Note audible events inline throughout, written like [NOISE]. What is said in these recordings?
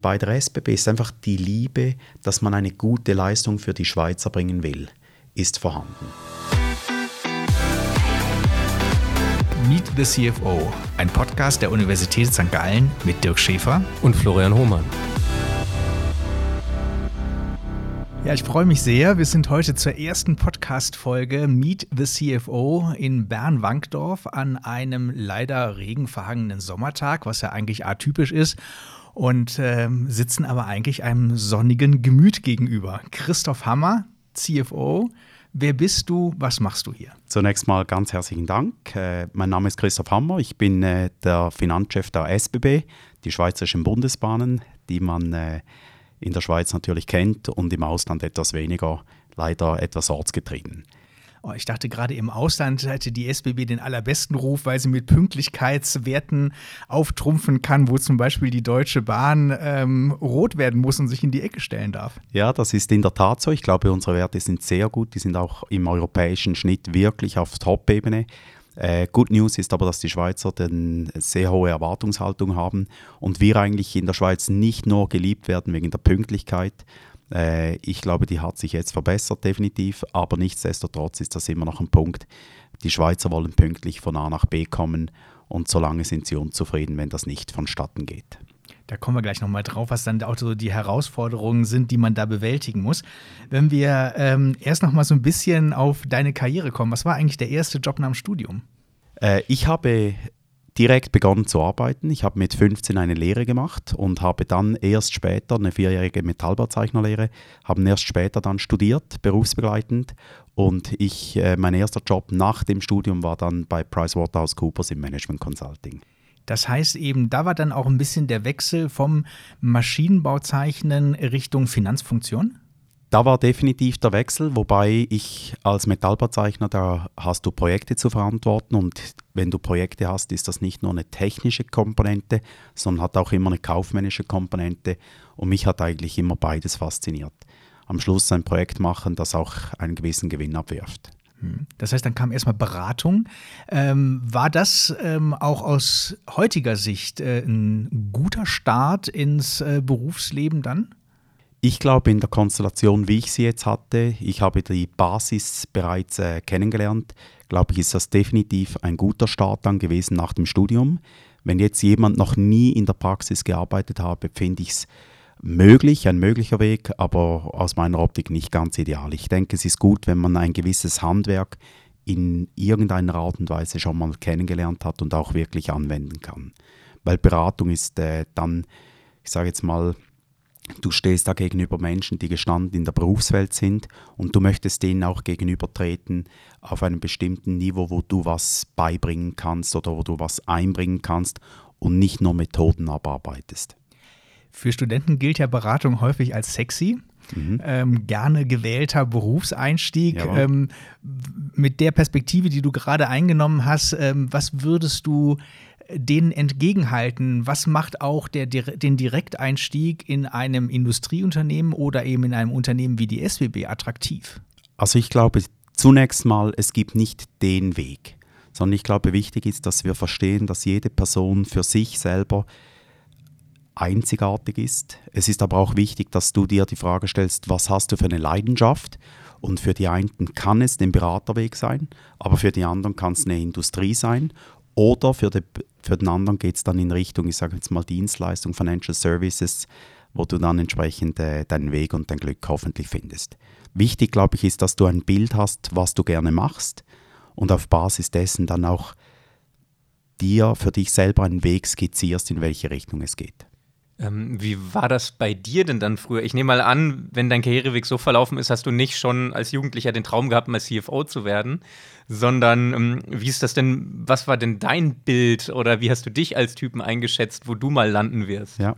Bei der SBB ist einfach die Liebe, dass man eine gute Leistung für die Schweizer bringen will, ist vorhanden. Meet the CFO, ein Podcast der Universität St. Gallen mit Dirk Schäfer und Florian Hohmann. Ja, ich freue mich sehr. Wir sind heute zur ersten Podcast-Folge Meet the CFO in Bern-Wankdorf an einem leider regenverhangenen Sommertag, was ja eigentlich atypisch ist und äh, sitzen aber eigentlich einem sonnigen Gemüt gegenüber. Christoph Hammer, CFO. Wer bist du? Was machst du hier? Zunächst mal ganz herzlichen Dank. Äh, mein Name ist Christoph Hammer. Ich bin äh, der Finanzchef der SBB, die Schweizerischen Bundesbahnen, die man äh, in der Schweiz natürlich kennt und im Ausland etwas weniger, leider etwas ortsgetrieben. Oh, ich dachte gerade im Ausland hätte die SBB den allerbesten Ruf, weil sie mit Pünktlichkeitswerten auftrumpfen kann, wo zum Beispiel die Deutsche Bahn ähm, rot werden muss und sich in die Ecke stellen darf. Ja, das ist in der Tat so. Ich glaube, unsere Werte sind sehr gut. Die sind auch im europäischen Schnitt wirklich auf Top-Ebene. Äh, Good News ist aber, dass die Schweizer eine sehr hohe Erwartungshaltung haben und wir eigentlich in der Schweiz nicht nur geliebt werden wegen der Pünktlichkeit, äh, ich glaube, die hat sich jetzt verbessert, definitiv, aber nichtsdestotrotz ist das immer noch ein Punkt. Die Schweizer wollen pünktlich von A nach B kommen und solange sind sie unzufrieden, wenn das nicht vonstatten geht. Da kommen wir gleich nochmal drauf, was dann auch so die Herausforderungen sind, die man da bewältigen muss. Wenn wir ähm, erst nochmal so ein bisschen auf deine Karriere kommen, was war eigentlich der erste Job nach dem Studium? Äh, ich habe direkt begonnen zu arbeiten. Ich habe mit 15 eine Lehre gemacht und habe dann erst später eine vierjährige Metallbauzeichnerlehre, habe erst später dann studiert, berufsbegleitend. Und ich, äh, mein erster Job nach dem Studium war dann bei PricewaterhouseCoopers im Management Consulting. Das heißt eben, da war dann auch ein bisschen der Wechsel vom Maschinenbauzeichnen Richtung Finanzfunktion? Da war definitiv der Wechsel, wobei ich als Metallbauzeichner, da hast du Projekte zu verantworten und wenn du Projekte hast, ist das nicht nur eine technische Komponente, sondern hat auch immer eine kaufmännische Komponente und mich hat eigentlich immer beides fasziniert. Am Schluss ein Projekt machen, das auch einen gewissen Gewinn abwirft. Hm. Das heißt, dann kam erstmal Beratung. Ähm, war das ähm, auch aus heutiger Sicht äh, ein guter Start ins äh, Berufsleben dann? Ich glaube, in der Konstellation, wie ich sie jetzt hatte, ich habe die Basis bereits äh, kennengelernt, glaube ich, ist das definitiv ein guter Start dann gewesen nach dem Studium. Wenn jetzt jemand noch nie in der Praxis gearbeitet habe, finde ich es möglich, ein möglicher Weg, aber aus meiner Optik nicht ganz ideal. Ich denke, es ist gut, wenn man ein gewisses Handwerk in irgendeiner Art und Weise schon mal kennengelernt hat und auch wirklich anwenden kann. Weil Beratung ist äh, dann, ich sage jetzt mal, Du stehst da gegenüber Menschen, die gestanden in der Berufswelt sind und du möchtest denen auch gegenübertreten auf einem bestimmten Niveau, wo du was beibringen kannst oder wo du was einbringen kannst und nicht nur Methoden abarbeitest. Für Studenten gilt ja Beratung häufig als sexy. Mhm. Ähm, gerne gewählter Berufseinstieg. Ähm, mit der Perspektive, die du gerade eingenommen hast, ähm, was würdest du denen entgegenhalten? Was macht auch der, den Direkteinstieg in einem Industrieunternehmen oder eben in einem Unternehmen wie die SWB attraktiv? Also ich glaube zunächst mal, es gibt nicht den Weg, sondern ich glaube, wichtig ist, dass wir verstehen, dass jede Person für sich selber einzigartig ist. Es ist aber auch wichtig, dass du dir die Frage stellst, was hast du für eine Leidenschaft? Und für die einen kann es den Beraterweg sein, aber für die anderen kann es eine Industrie sein. Oder für, die, für den anderen geht es dann in Richtung, ich sage jetzt mal Dienstleistung, Financial Services, wo du dann entsprechend äh, deinen Weg und dein Glück hoffentlich findest. Wichtig, glaube ich, ist, dass du ein Bild hast, was du gerne machst und auf Basis dessen dann auch dir für dich selber einen Weg skizzierst, in welche Richtung es geht. Ähm, wie war das bei dir denn dann früher? Ich nehme mal an, wenn dein Karriereweg so verlaufen ist, hast du nicht schon als Jugendlicher den Traum gehabt, mal CFO zu werden, sondern ähm, wie ist das denn, was war denn dein Bild oder wie hast du dich als Typen eingeschätzt, wo du mal landen wirst? Ja,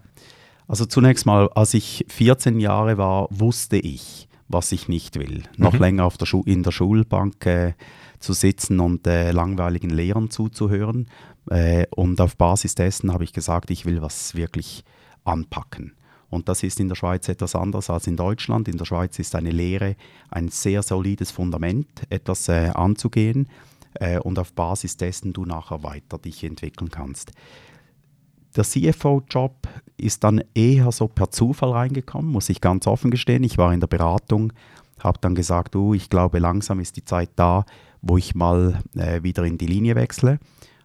also zunächst mal, als ich 14 Jahre war, wusste ich, was ich nicht will. Mhm. Noch länger auf der in der Schulbank äh, zu sitzen und äh, langweiligen Lehrern zuzuhören. Äh, und auf Basis dessen habe ich gesagt, ich will was wirklich anpacken. Und das ist in der Schweiz etwas anders als in Deutschland. In der Schweiz ist eine Lehre ein sehr solides Fundament, etwas äh, anzugehen äh, und auf Basis dessen du nachher weiter dich entwickeln kannst. der CFO-Job ist dann eher so per Zufall reingekommen, muss ich ganz offen gestehen. Ich war in der Beratung, habe dann gesagt, oh, ich glaube, langsam ist die Zeit da, wo ich mal äh, wieder in die Linie wechsle.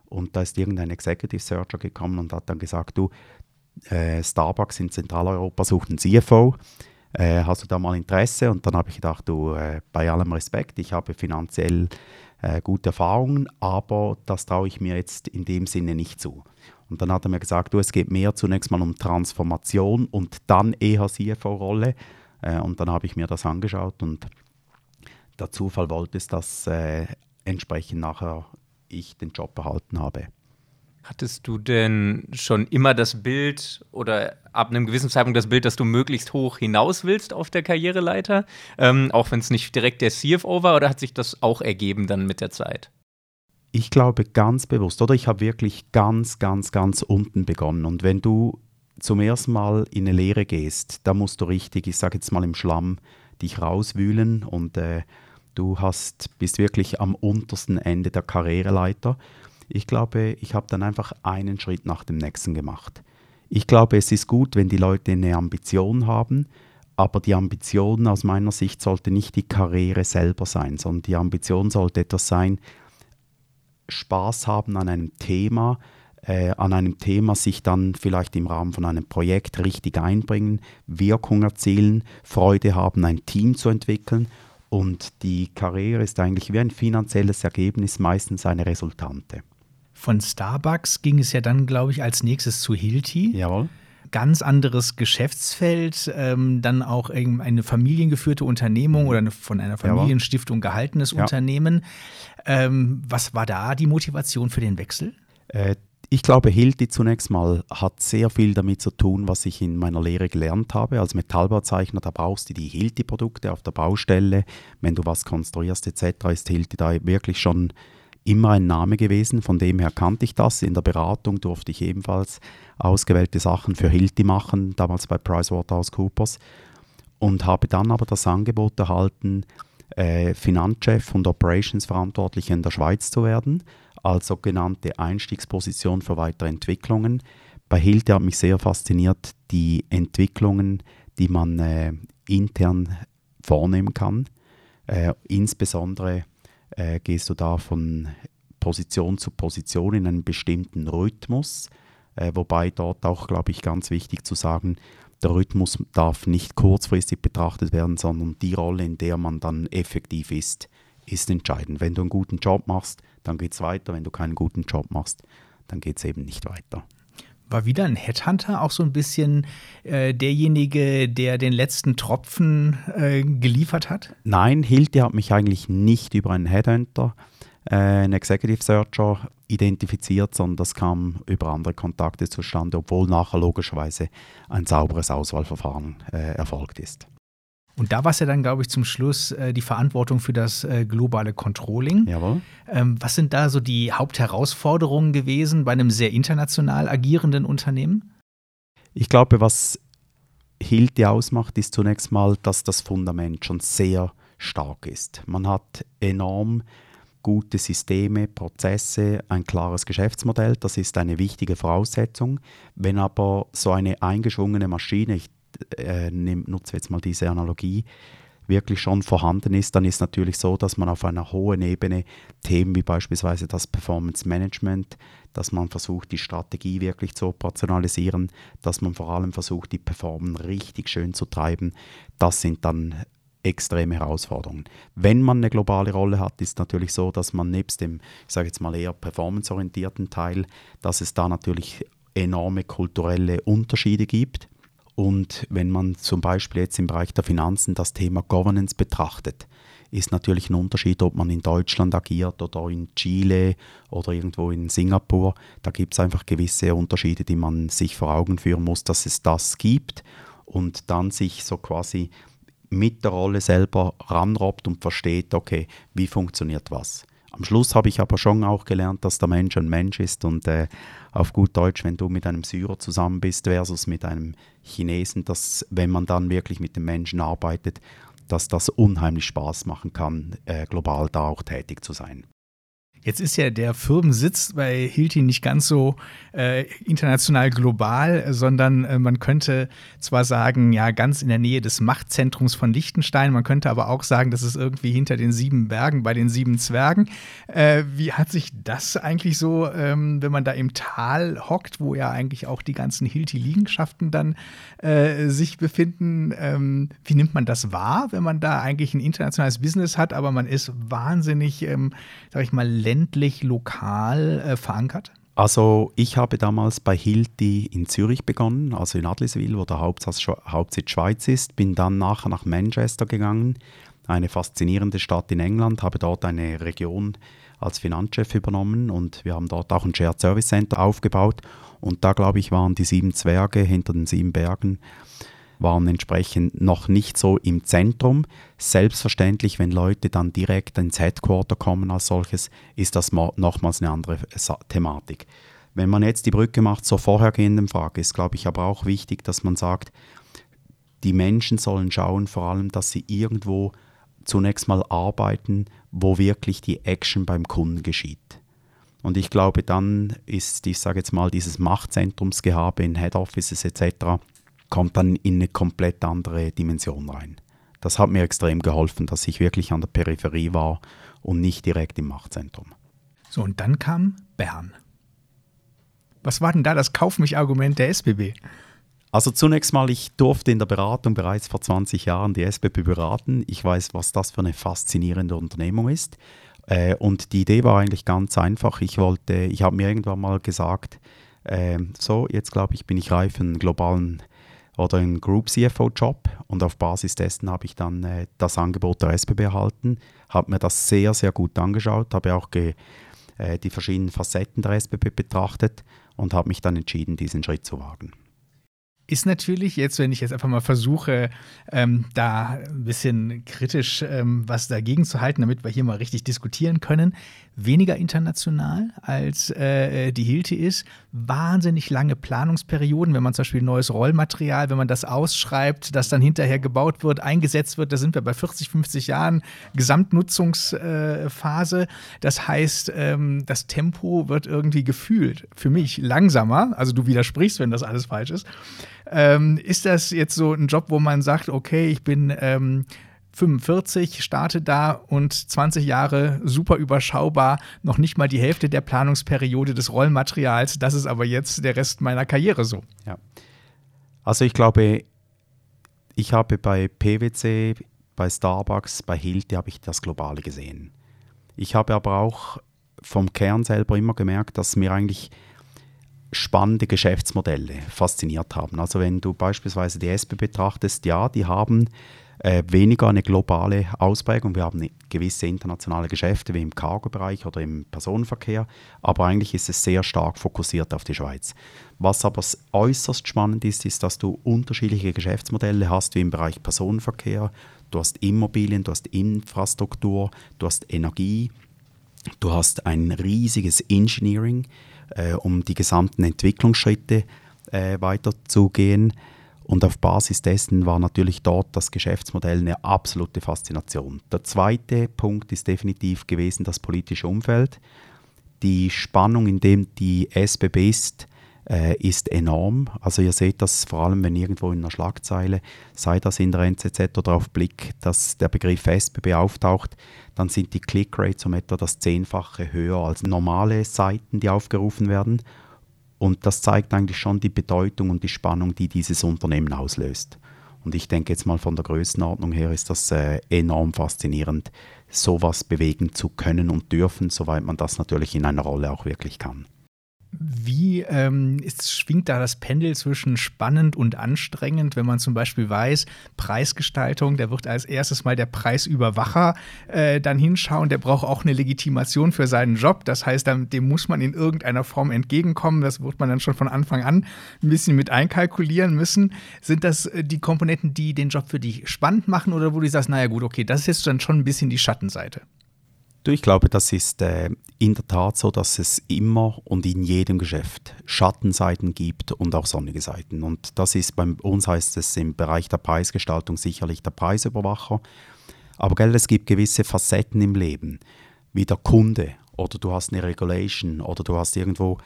Und da ist irgendein Executive Searcher gekommen und hat dann gesagt, du, äh, Starbucks in Zentraleuropa sucht einen CFO. Äh, hast du da mal Interesse? Und dann habe ich gedacht, du, äh, bei allem Respekt, ich habe finanziell äh, gute Erfahrungen, aber das traue ich mir jetzt in dem Sinne nicht zu. Und dann hat er mir gesagt, du, es geht mehr zunächst mal um Transformation und dann eher CFO-Rolle. Äh, und dann habe ich mir das angeschaut und der Zufall wollte es, dass äh, entsprechend nachher ich den Job erhalten habe. Hattest du denn schon immer das Bild oder ab einem gewissen Zeitpunkt das Bild, dass du möglichst hoch hinaus willst auf der Karriereleiter, ähm, auch wenn es nicht direkt der CFO war, oder hat sich das auch ergeben dann mit der Zeit? Ich glaube ganz bewusst, oder ich habe wirklich ganz, ganz, ganz unten begonnen. Und wenn du zum ersten Mal in eine Lehre gehst, da musst du richtig, ich sage jetzt mal im Schlamm, dich rauswühlen und äh, du hast, bist wirklich am untersten Ende der Karriereleiter. Ich glaube, ich habe dann einfach einen Schritt nach dem nächsten gemacht. Ich glaube, es ist gut, wenn die Leute eine Ambition haben, aber die Ambition aus meiner Sicht sollte nicht die Karriere selber sein, sondern die Ambition sollte etwas sein, Spaß haben an einem Thema, äh, an einem Thema sich dann vielleicht im Rahmen von einem Projekt richtig einbringen, Wirkung erzielen, Freude haben, ein Team zu entwickeln. Und die Karriere ist eigentlich wie ein finanzielles Ergebnis, meistens eine Resultante. Von Starbucks ging es ja dann, glaube ich, als nächstes zu Hilti. Jawohl. Ganz anderes Geschäftsfeld, ähm, dann auch eine familiengeführte Unternehmung oder eine, von einer Familienstiftung gehaltenes ja. Unternehmen. Ähm, was war da die Motivation für den Wechsel? Äh, ich glaube, Hilti zunächst mal hat sehr viel damit zu tun, was ich in meiner Lehre gelernt habe. Als Metallbauzeichner, da brauchst du die Hilti-Produkte auf der Baustelle. Wenn du was konstruierst etc., ist Hilti da wirklich schon immer ein Name gewesen, von dem her kannte ich das. In der Beratung durfte ich ebenfalls ausgewählte Sachen für Hilti machen, damals bei PricewaterhouseCoopers. Und habe dann aber das Angebot erhalten, äh, Finanzchef und Operations-Verantwortlicher in der Schweiz zu werden, als sogenannte Einstiegsposition für weitere Entwicklungen. Bei Hilti hat mich sehr fasziniert die Entwicklungen, die man äh, intern vornehmen kann, äh, insbesondere äh, gehst du da von Position zu Position in einem bestimmten Rhythmus, äh, wobei dort auch, glaube ich, ganz wichtig zu sagen, der Rhythmus darf nicht kurzfristig betrachtet werden, sondern die Rolle, in der man dann effektiv ist, ist entscheidend. Wenn du einen guten Job machst, dann geht es weiter. Wenn du keinen guten Job machst, dann geht es eben nicht weiter. War wieder ein Headhunter auch so ein bisschen äh, derjenige, der den letzten Tropfen äh, geliefert hat? Nein, Hilti hat mich eigentlich nicht über einen Headhunter, äh, einen Executive Searcher identifiziert, sondern das kam über andere Kontakte zustande, obwohl nachher logischerweise ein sauberes Auswahlverfahren äh, erfolgt ist. Und da war es ja dann, glaube ich, zum Schluss äh, die Verantwortung für das äh, globale Controlling. Jawohl. Ähm, was sind da so die Hauptherausforderungen gewesen bei einem sehr international agierenden Unternehmen? Ich glaube, was Hilti ausmacht, ist zunächst mal, dass das Fundament schon sehr stark ist. Man hat enorm gute Systeme, Prozesse, ein klares Geschäftsmodell. Das ist eine wichtige Voraussetzung. Wenn aber so eine eingeschwungene Maschine, ich äh, nutze jetzt mal diese Analogie, wirklich schon vorhanden ist, dann ist natürlich so, dass man auf einer hohen Ebene Themen wie beispielsweise das Performance Management, dass man versucht, die Strategie wirklich zu operationalisieren, dass man vor allem versucht, die Performance richtig schön zu treiben, das sind dann extreme Herausforderungen. Wenn man eine globale Rolle hat, ist natürlich so, dass man nebst dem, ich sage jetzt mal eher performanceorientierten Teil, dass es da natürlich enorme kulturelle Unterschiede gibt. Und wenn man zum Beispiel jetzt im Bereich der Finanzen das Thema Governance betrachtet, ist natürlich ein Unterschied, ob man in Deutschland agiert oder in Chile oder irgendwo in Singapur. Da gibt es einfach gewisse Unterschiede, die man sich vor Augen führen muss, dass es das gibt und dann sich so quasi mit der Rolle selber ranrobbt und versteht, okay, wie funktioniert was. Am Schluss habe ich aber schon auch gelernt, dass der Mensch ein Mensch ist und äh, auf gut Deutsch, wenn du mit einem Syrer zusammen bist versus mit einem Chinesen, dass wenn man dann wirklich mit dem Menschen arbeitet, dass das unheimlich Spaß machen kann, äh, global da auch tätig zu sein. Jetzt ist ja der Firmensitz bei Hilti nicht ganz so äh, international global, sondern äh, man könnte zwar sagen, ja, ganz in der Nähe des Machtzentrums von Liechtenstein, man könnte aber auch sagen, das ist irgendwie hinter den sieben Bergen bei den sieben Zwergen. Äh, wie hat sich das eigentlich so, ähm, wenn man da im Tal hockt, wo ja eigentlich auch die ganzen Hilti-Liegenschaften dann äh, sich befinden, ähm, wie nimmt man das wahr, wenn man da eigentlich ein internationales Business hat, aber man ist wahnsinnig, ähm, sag ich mal, ländlich, lokal äh, verankert? Also ich habe damals bei Hilti in Zürich begonnen, also in Adliswil, wo der Hauptsitz, Hauptsitz Schweiz ist, bin dann nachher nach Manchester gegangen, eine faszinierende Stadt in England, habe dort eine Region als Finanzchef übernommen und wir haben dort auch ein Shared Service Center aufgebaut und da glaube ich waren die sieben Zwerge hinter den sieben Bergen waren entsprechend noch nicht so im Zentrum. Selbstverständlich, wenn Leute dann direkt ins Headquarter kommen als solches, ist das nochmals eine andere Thematik. Wenn man jetzt die Brücke macht zur vorhergehenden Frage, ist, glaube ich, aber auch wichtig, dass man sagt, die Menschen sollen schauen, vor allem, dass sie irgendwo zunächst mal arbeiten, wo wirklich die Action beim Kunden geschieht. Und ich glaube, dann ist, ich sage jetzt mal, dieses Machtzentrumsgehabe in Head Offices etc kommt dann in eine komplett andere Dimension rein. Das hat mir extrem geholfen, dass ich wirklich an der Peripherie war und nicht direkt im Machtzentrum. So, und dann kam Bern. Was war denn da das Kauf mich Argument der SBB? Also zunächst mal, ich durfte in der Beratung bereits vor 20 Jahren die SBB beraten. Ich weiß, was das für eine faszinierende Unternehmung ist. Äh, und die Idee war eigentlich ganz einfach. Ich wollte, ich habe mir irgendwann mal gesagt, äh, so, jetzt glaube ich, bin ich reif für einen globalen oder einen Group CFO-Job und auf Basis dessen habe ich dann äh, das Angebot der SBB erhalten, habe mir das sehr, sehr gut angeschaut, habe auch äh, die verschiedenen Facetten der SBB betrachtet und habe mich dann entschieden, diesen Schritt zu wagen. Ist natürlich jetzt, wenn ich jetzt einfach mal versuche, ähm, da ein bisschen kritisch ähm, was dagegen zu halten, damit wir hier mal richtig diskutieren können, weniger international als äh, die Hilti ist. Wahnsinnig lange Planungsperioden, wenn man zum Beispiel neues Rollmaterial, wenn man das ausschreibt, das dann hinterher gebaut wird, eingesetzt wird, da sind wir bei 40, 50 Jahren Gesamtnutzungsphase. Das heißt, ähm, das Tempo wird irgendwie gefühlt für mich langsamer. Also du widersprichst, wenn das alles falsch ist. Ähm, ist das jetzt so ein Job, wo man sagt, okay, ich bin ähm, 45, starte da und 20 Jahre super überschaubar, noch nicht mal die Hälfte der Planungsperiode des Rollmaterials. Das ist aber jetzt der Rest meiner Karriere so. Ja. Also ich glaube, ich habe bei PwC, bei Starbucks, bei Hilti habe ich das Globale gesehen. Ich habe aber auch vom Kern selber immer gemerkt, dass mir eigentlich spannende Geschäftsmodelle fasziniert haben. Also wenn du beispielsweise die SP betrachtest, ja, die haben äh, weniger eine globale Ausprägung. Wir haben gewisse internationale Geschäfte wie im Cargo-Bereich oder im Personenverkehr, aber eigentlich ist es sehr stark fokussiert auf die Schweiz. Was aber äußerst spannend ist, ist, dass du unterschiedliche Geschäftsmodelle hast, wie im Bereich Personenverkehr. Du hast Immobilien, du hast Infrastruktur, du hast Energie, du hast ein riesiges Engineering äh, um die gesamten Entwicklungsschritte äh, weiterzugehen. Und auf Basis dessen war natürlich dort das Geschäftsmodell eine absolute Faszination. Der zweite Punkt ist definitiv gewesen das politische Umfeld. Die Spannung, in dem die SBB ist, äh, ist enorm. Also ihr seht das vor allem, wenn irgendwo in einer Schlagzeile, sei das in der NZZ oder auf Blick, dass der Begriff SBB auftaucht, dann sind die Click-Rates um etwa das Zehnfache höher als normale Seiten, die aufgerufen werden. Und das zeigt eigentlich schon die Bedeutung und die Spannung, die dieses Unternehmen auslöst. Und ich denke jetzt mal von der Größenordnung her ist das äh, enorm faszinierend, sowas bewegen zu können und dürfen, soweit man das natürlich in einer Rolle auch wirklich kann. Wie ähm, ist, schwingt da das Pendel zwischen spannend und anstrengend, wenn man zum Beispiel weiß, Preisgestaltung, da wird als erstes mal der Preisüberwacher äh, dann hinschauen, der braucht auch eine Legitimation für seinen Job. Das heißt, dem muss man in irgendeiner Form entgegenkommen. Das wird man dann schon von Anfang an ein bisschen mit einkalkulieren müssen. Sind das äh, die Komponenten, die den Job für dich spannend machen oder wo du sagst, naja gut, okay, das ist jetzt dann schon ein bisschen die Schattenseite? Du, ich glaube, das ist äh, in der Tat so, dass es immer und in jedem Geschäft Schattenseiten gibt und auch sonnige Seiten. Und das ist bei uns heißt es im Bereich der Preisgestaltung sicherlich der Preisüberwacher. Aber gell, es gibt gewisse Facetten im Leben, wie der Kunde oder du hast eine Regulation oder du hast irgendwo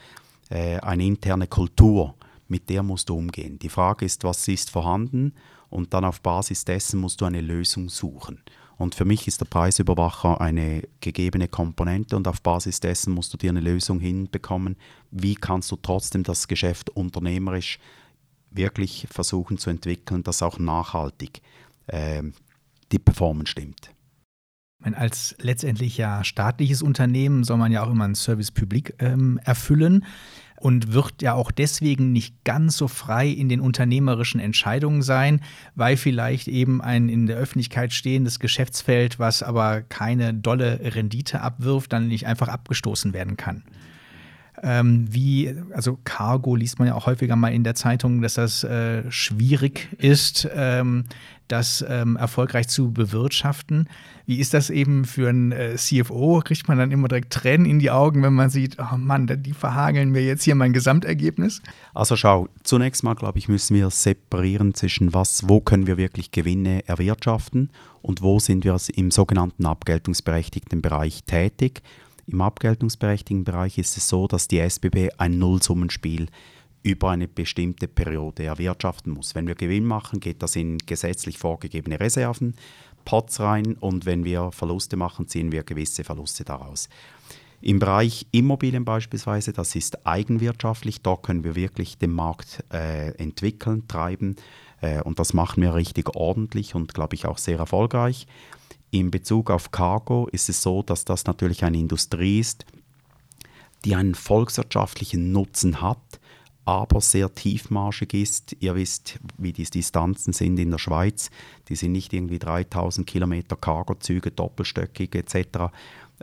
äh, eine interne Kultur, mit der musst du umgehen. Die Frage ist, was ist vorhanden und dann auf Basis dessen musst du eine Lösung suchen. Und für mich ist der Preisüberwacher eine gegebene Komponente und auf Basis dessen musst du dir eine Lösung hinbekommen. Wie kannst du trotzdem das Geschäft unternehmerisch wirklich versuchen zu entwickeln, dass auch nachhaltig äh, die Performance stimmt? Als letztendlich ja staatliches Unternehmen soll man ja auch immer ein Service Public ähm, erfüllen und wird ja auch deswegen nicht ganz so frei in den unternehmerischen Entscheidungen sein, weil vielleicht eben ein in der Öffentlichkeit stehendes Geschäftsfeld, was aber keine dolle Rendite abwirft, dann nicht einfach abgestoßen werden kann. Ähm, wie, also Cargo liest man ja auch häufiger mal in der Zeitung, dass das äh, schwierig ist, ähm, das ähm, erfolgreich zu bewirtschaften. Wie ist das eben für einen äh, CFO? Kriegt man dann immer direkt Tränen in die Augen, wenn man sieht, oh Mann, die verhageln mir jetzt hier mein Gesamtergebnis? Also schau, zunächst mal, glaube ich, müssen wir separieren zwischen was, wo können wir wirklich Gewinne erwirtschaften und wo sind wir im sogenannten abgeltungsberechtigten Bereich tätig. Im abgeltungsberechtigten Bereich ist es so, dass die SBB ein Nullsummenspiel über eine bestimmte Periode erwirtschaften muss. Wenn wir Gewinn machen, geht das in gesetzlich vorgegebene Reserven, Pots rein und wenn wir Verluste machen, ziehen wir gewisse Verluste daraus. Im Bereich Immobilien beispielsweise, das ist eigenwirtschaftlich, da können wir wirklich den Markt äh, entwickeln, treiben äh, und das machen wir richtig ordentlich und glaube ich auch sehr erfolgreich. In Bezug auf Cargo ist es so, dass das natürlich eine Industrie ist, die einen volkswirtschaftlichen Nutzen hat, aber sehr tiefmarschig ist. Ihr wisst, wie die Distanzen sind in der Schweiz. Die sind nicht irgendwie 3000 Kilometer Cargozüge, doppelstöckig etc.,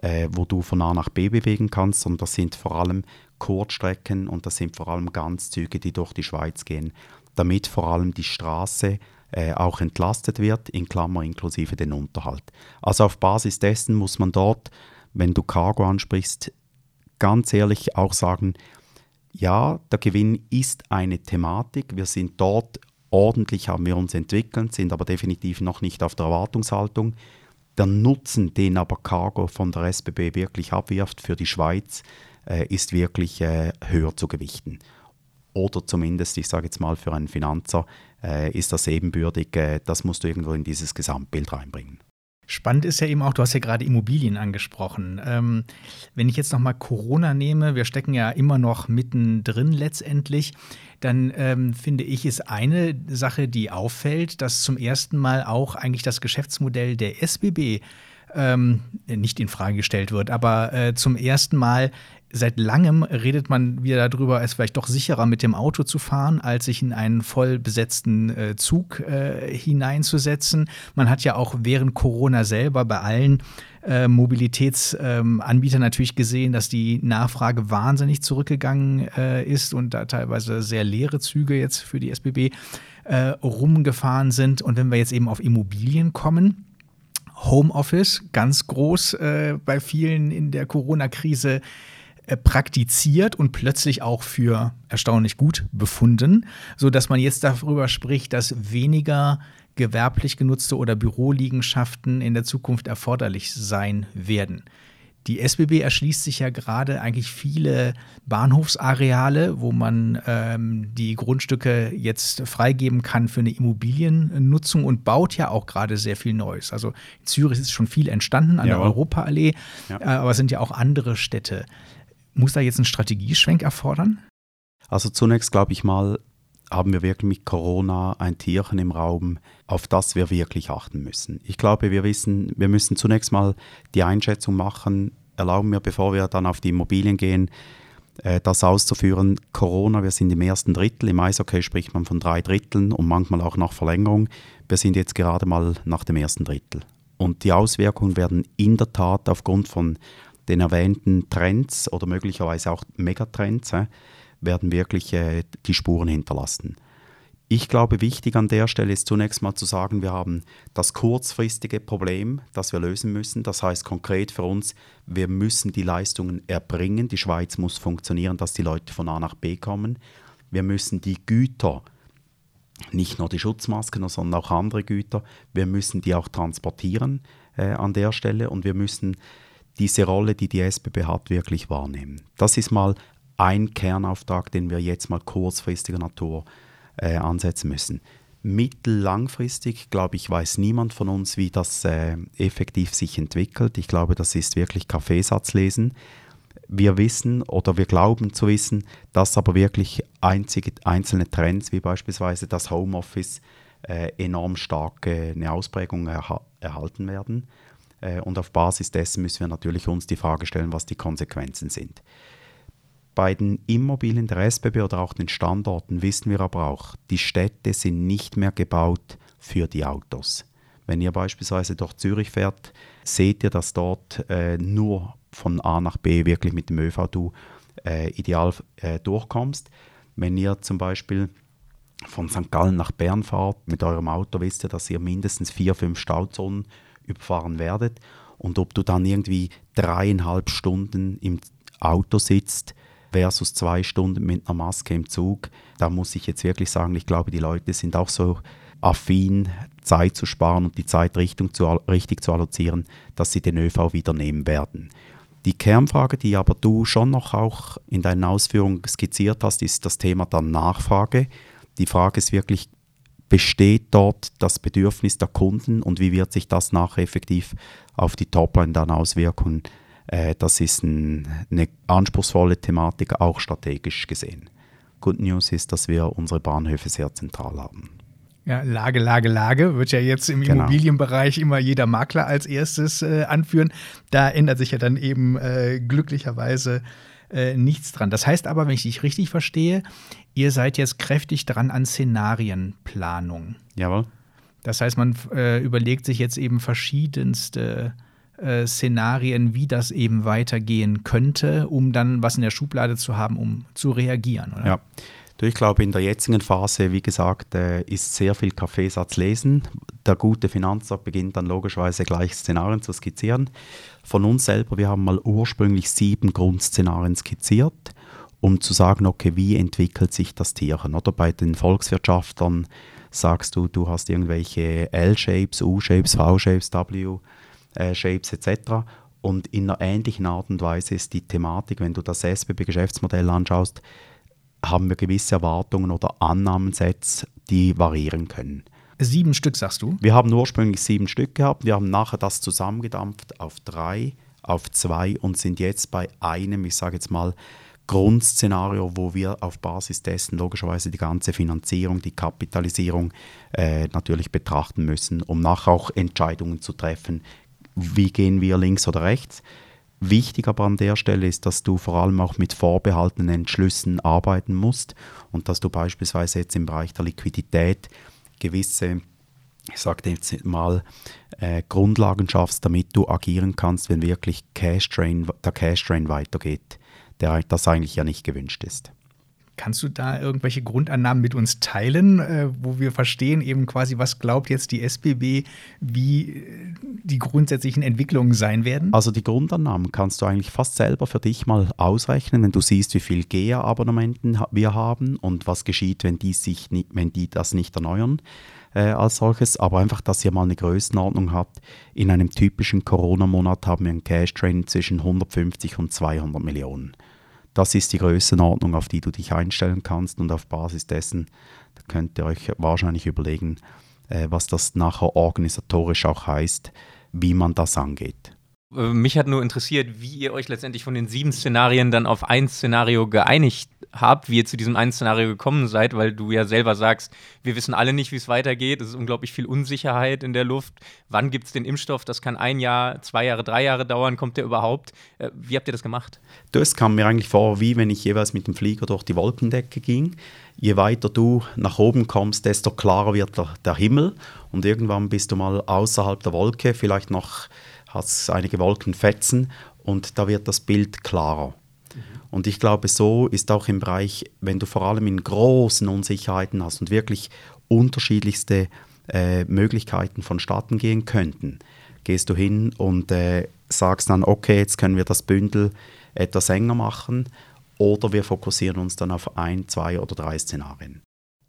äh, wo du von A nach B bewegen kannst, sondern das sind vor allem Kurzstrecken und das sind vor allem Ganzzüge, die durch die Schweiz gehen, damit vor allem die Straße äh, auch entlastet wird, in Klammer inklusive den Unterhalt. Also auf Basis dessen muss man dort, wenn du Cargo ansprichst, ganz ehrlich auch sagen, ja, der Gewinn ist eine Thematik. Wir sind dort ordentlich, haben wir uns entwickelt, sind aber definitiv noch nicht auf der Erwartungshaltung. Der Nutzen, den aber Cargo von der SBB wirklich abwirft für die Schweiz, äh, ist wirklich äh, höher zu gewichten. Oder zumindest, ich sage jetzt mal, für einen Finanzer äh, ist das ebenbürtig. Äh, das musst du irgendwo in dieses Gesamtbild reinbringen. Spannend ist ja eben auch, du hast ja gerade Immobilien angesprochen. Ähm, wenn ich jetzt nochmal Corona nehme, wir stecken ja immer noch mittendrin letztendlich, dann ähm, finde ich, ist eine Sache, die auffällt, dass zum ersten Mal auch eigentlich das Geschäftsmodell der SBB ähm, nicht in Frage gestellt wird, aber äh, zum ersten Mal seit langem redet man wieder darüber, es vielleicht doch sicherer mit dem Auto zu fahren, als sich in einen voll besetzten äh, Zug äh, hineinzusetzen. Man hat ja auch während Corona selber bei allen äh, Mobilitätsanbietern natürlich gesehen, dass die Nachfrage wahnsinnig zurückgegangen äh, ist und da teilweise sehr leere Züge jetzt für die SBB äh, rumgefahren sind. Und wenn wir jetzt eben auf Immobilien kommen, Homeoffice, ganz groß äh, bei vielen in der Corona-Krise praktiziert und plötzlich auch für erstaunlich gut befunden, so dass man jetzt darüber spricht, dass weniger gewerblich genutzte oder Büroliegenschaften in der Zukunft erforderlich sein werden. Die SBB erschließt sich ja gerade eigentlich viele Bahnhofsareale, wo man ähm, die Grundstücke jetzt freigeben kann für eine Immobiliennutzung und baut ja auch gerade sehr viel Neues. Also in Zürich ist schon viel entstanden an ja. der Europaallee, ja. äh, aber es sind ja auch andere Städte. Muss da jetzt ein Strategieschwenk erfordern? Also zunächst glaube ich mal, haben wir wirklich mit Corona ein Tierchen im Raum, auf das wir wirklich achten müssen. Ich glaube, wir wissen, wir müssen zunächst mal die Einschätzung machen, erlauben mir, bevor wir dann auf die Immobilien gehen, äh, das auszuführen. Corona, wir sind im ersten Drittel, im Eishockey spricht man von drei Dritteln und manchmal auch nach Verlängerung. Wir sind jetzt gerade mal nach dem ersten Drittel. Und die Auswirkungen werden in der Tat aufgrund von den erwähnten Trends oder möglicherweise auch Megatrends äh, werden wirklich äh, die Spuren hinterlassen. Ich glaube, wichtig an der Stelle ist zunächst mal zu sagen, wir haben das kurzfristige Problem, das wir lösen müssen. Das heißt konkret für uns, wir müssen die Leistungen erbringen. Die Schweiz muss funktionieren, dass die Leute von A nach B kommen. Wir müssen die Güter, nicht nur die Schutzmasken, sondern auch andere Güter, wir müssen die auch transportieren äh, an der Stelle und wir müssen diese Rolle, die die SBB hat, wirklich wahrnehmen. Das ist mal ein Kernauftrag, den wir jetzt mal kurzfristiger Natur äh, ansetzen müssen. Mittellangfristig, glaube ich, weiß niemand von uns, wie das äh, effektiv sich entwickelt. Ich glaube, das ist wirklich Kaffeesatzlesen. Wir wissen oder wir glauben zu wissen, dass aber wirklich einzige, einzelne Trends, wie beispielsweise das Homeoffice, äh, enorm stark äh, eine Ausprägung erha erhalten werden. Äh, und auf Basis dessen müssen wir natürlich uns die Frage stellen, was die Konsequenzen sind. Bei den Immobilien der SBB oder auch den Standorten wissen wir aber auch, die Städte sind nicht mehr gebaut für die Autos. Wenn ihr beispielsweise durch Zürich fährt, seht ihr, dass dort äh, nur von A nach B wirklich mit dem ÖV du äh, ideal äh, durchkommst. Wenn ihr zum Beispiel von St. Gallen nach Bern fahrt mit eurem Auto, wisst ihr, dass ihr mindestens vier, fünf Stauzonen überfahren werdet. Und ob du dann irgendwie dreieinhalb Stunden im Auto sitzt, versus zwei Stunden mit einer Maske im Zug. Da muss ich jetzt wirklich sagen, ich glaube, die Leute sind auch so affin, Zeit zu sparen und die Zeit zu, richtig zu allozieren, dass sie den ÖV wieder nehmen werden. Die Kernfrage, die aber du schon noch auch in deinen Ausführungen skizziert hast, ist das Thema der Nachfrage. Die Frage ist wirklich, besteht dort das Bedürfnis der Kunden und wie wird sich das nachher effektiv auf die Topline dann auswirken? Äh, das ist ein, eine anspruchsvolle Thematik, auch strategisch gesehen. Good News ist, dass wir unsere Bahnhöfe sehr zentral haben. Ja, Lage, Lage, Lage wird ja jetzt im genau. Immobilienbereich immer jeder Makler als erstes äh, anführen. Da ändert sich ja dann eben äh, glücklicherweise äh, nichts dran. Das heißt aber, wenn ich dich richtig verstehe, ihr seid jetzt kräftig dran an Szenarienplanung. Jawohl. Das heißt, man äh, überlegt sich jetzt eben verschiedenste äh, Szenarien, wie das eben weitergehen könnte, um dann was in der Schublade zu haben, um zu reagieren. Oder? Ja. Ich glaube, in der jetzigen Phase, wie gesagt, äh, ist sehr viel Kaffeesatz lesen. Der gute Finanzer beginnt dann logischerweise gleich Szenarien zu skizzieren. Von uns selber, wir haben mal ursprünglich sieben Grundszenarien skizziert, um zu sagen, okay, wie entwickelt sich das Tierchen? Oder bei den Volkswirtschaftern sagst du, du hast irgendwelche L-Shapes, U-Shapes, V-Shapes, W. Äh, Shapes etc. Und in einer ähnlichen Art und Weise ist die Thematik, wenn du das SBB-Geschäftsmodell anschaust, haben wir gewisse Erwartungen oder Annahmensätze, die variieren können. Sieben Stück, sagst du? Wir haben ursprünglich sieben Stück gehabt. Wir haben nachher das zusammengedampft auf drei, auf zwei und sind jetzt bei einem, ich sage jetzt mal, Grundszenario, wo wir auf Basis dessen logischerweise die ganze Finanzierung, die Kapitalisierung äh, natürlich betrachten müssen, um nachher auch Entscheidungen zu treffen, wie gehen wir links oder rechts. Wichtig aber an der Stelle ist, dass du vor allem auch mit vorbehaltenen Entschlüssen arbeiten musst und dass du beispielsweise jetzt im Bereich der Liquidität gewisse, ich sage jetzt mal, äh, Grundlagen schaffst, damit du agieren kannst, wenn wirklich Cash -Train, der Cash-Train weitergeht, der das eigentlich ja nicht gewünscht ist. Kannst du da irgendwelche Grundannahmen mit uns teilen, äh, wo wir verstehen eben quasi, was glaubt jetzt die SBB, wie äh, die grundsätzlichen Entwicklungen sein werden? Also die Grundannahmen kannst du eigentlich fast selber für dich mal ausrechnen, wenn du siehst, wie viel GEA-Abonnementen wir haben und was geschieht, wenn die, sich wenn die das nicht erneuern äh, als solches. Aber einfach, dass ihr mal eine Größenordnung habt. In einem typischen Corona-Monat haben wir einen Cash-Train zwischen 150 und 200 Millionen. Das ist die Größenordnung, auf die du dich einstellen kannst und auf Basis dessen könnt ihr euch wahrscheinlich überlegen, äh, was das nachher organisatorisch auch heißt, wie man das angeht. Äh, mich hat nur interessiert, wie ihr euch letztendlich von den sieben Szenarien dann auf ein Szenario geeinigt habt, wie ihr zu diesem einen Szenario gekommen seid, weil du ja selber sagst, wir wissen alle nicht, wie es weitergeht. Es ist unglaublich viel Unsicherheit in der Luft. Wann gibt es den Impfstoff? Das kann ein Jahr, zwei Jahre, drei Jahre dauern. Kommt der überhaupt? Äh, wie habt ihr das gemacht? Das kam mir eigentlich vor, wie wenn ich jeweils mit dem Flieger durch die Wolkendecke ging. Je weiter du nach oben kommst, desto klarer wird der, der Himmel. Und irgendwann bist du mal außerhalb der Wolke, vielleicht noch hat es einige Wolkenfetzen und da wird das Bild klarer. Und ich glaube, so ist auch im Bereich, wenn du vor allem in großen Unsicherheiten hast und wirklich unterschiedlichste äh, Möglichkeiten vonstatten gehen könnten, gehst du hin und äh, sagst dann, okay, jetzt können wir das Bündel etwas enger machen oder wir fokussieren uns dann auf ein, zwei oder drei Szenarien.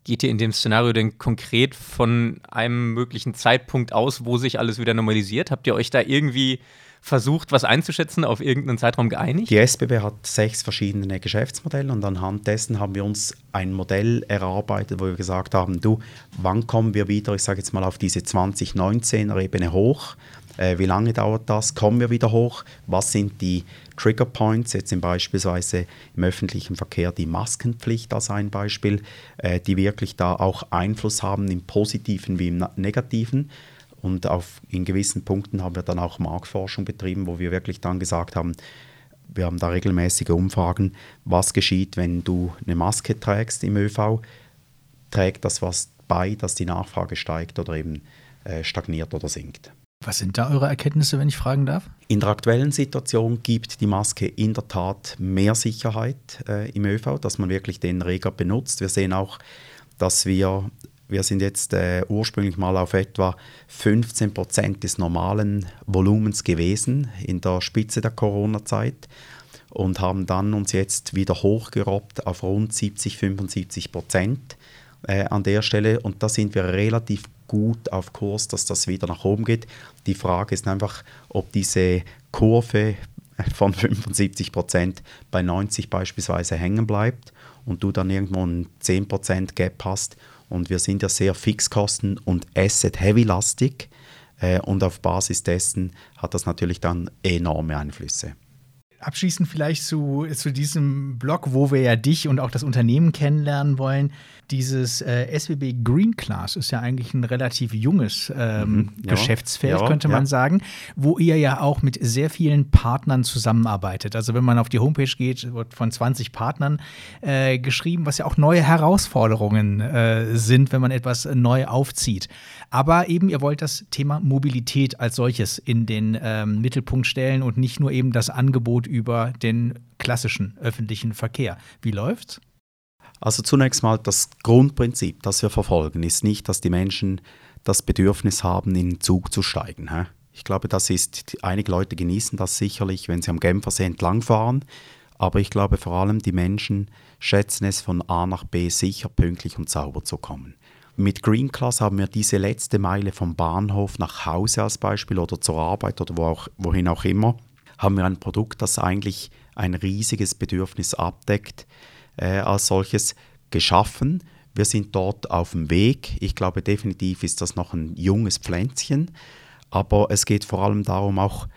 Geht ihr in dem Szenario denn konkret von einem möglichen Zeitpunkt aus, wo sich alles wieder normalisiert? Habt ihr euch da irgendwie versucht, was einzuschätzen, auf irgendeinen Zeitraum geeinigt? Die SBB hat sechs verschiedene Geschäftsmodelle und anhand dessen haben wir uns ein Modell erarbeitet, wo wir gesagt haben, du, wann kommen wir wieder, ich sage jetzt mal, auf diese 2019er Ebene hoch? Äh, wie lange dauert das? Kommen wir wieder hoch? Was sind die Trigger Points? Jetzt sind beispielsweise im öffentlichen Verkehr die Maskenpflicht als ein Beispiel, äh, die wirklich da auch Einfluss haben im positiven wie im negativen. Und auf, in gewissen Punkten haben wir dann auch Marktforschung betrieben, wo wir wirklich dann gesagt haben, wir haben da regelmäßige Umfragen, was geschieht, wenn du eine Maske trägst im ÖV, trägt das was bei, dass die Nachfrage steigt oder eben äh, stagniert oder sinkt. Was sind da eure Erkenntnisse, wenn ich fragen darf? In der aktuellen Situation gibt die Maske in der Tat mehr Sicherheit äh, im ÖV, dass man wirklich den Reger benutzt. Wir sehen auch, dass wir, wir sind jetzt äh, ursprünglich mal auf etwa 15 Prozent des normalen Volumens gewesen in der Spitze der Corona-Zeit und haben dann uns jetzt wieder hochgerobbt auf rund 70, 75 Prozent äh, an der Stelle und da sind wir relativ gut auf Kurs, dass das wieder nach oben geht. Die Frage ist einfach, ob diese Kurve von 75 Prozent bei 90 beispielsweise hängen bleibt und du dann irgendwo ein 10 Prozent Gap hast. Und wir sind ja sehr Fixkosten- und Asset-Heavy-lastig. Äh, und auf Basis dessen hat das natürlich dann enorme Einflüsse. Abschließend vielleicht zu, zu diesem Blog, wo wir ja dich und auch das Unternehmen kennenlernen wollen. Dieses äh, SWB Green Class ist ja eigentlich ein relativ junges ähm, mhm, Geschäftsfeld, ja, könnte man ja. sagen, wo ihr ja auch mit sehr vielen Partnern zusammenarbeitet. Also wenn man auf die Homepage geht, wird von 20 Partnern äh, geschrieben, was ja auch neue Herausforderungen äh, sind, wenn man etwas neu aufzieht. Aber eben, ihr wollt das Thema Mobilität als solches in den ähm, Mittelpunkt stellen und nicht nur eben das Angebot über den klassischen öffentlichen Verkehr. Wie läuft's? Also zunächst mal das Grundprinzip, das wir verfolgen, ist nicht, dass die Menschen das Bedürfnis haben, in den Zug zu steigen. Ich glaube, das ist, einige Leute genießen das sicherlich, wenn sie am Genfersee entlangfahren, aber ich glaube vor allem, die Menschen schätzen es, von A nach B sicher, pünktlich und sauber zu kommen. Mit Green Class haben wir diese letzte Meile vom Bahnhof nach Hause als Beispiel oder zur Arbeit oder wo auch, wohin auch immer, haben wir ein Produkt, das eigentlich ein riesiges Bedürfnis abdeckt, äh, als solches geschaffen. Wir sind dort auf dem Weg. Ich glaube, definitiv ist das noch ein junges Pflänzchen. Aber es geht vor allem darum, auch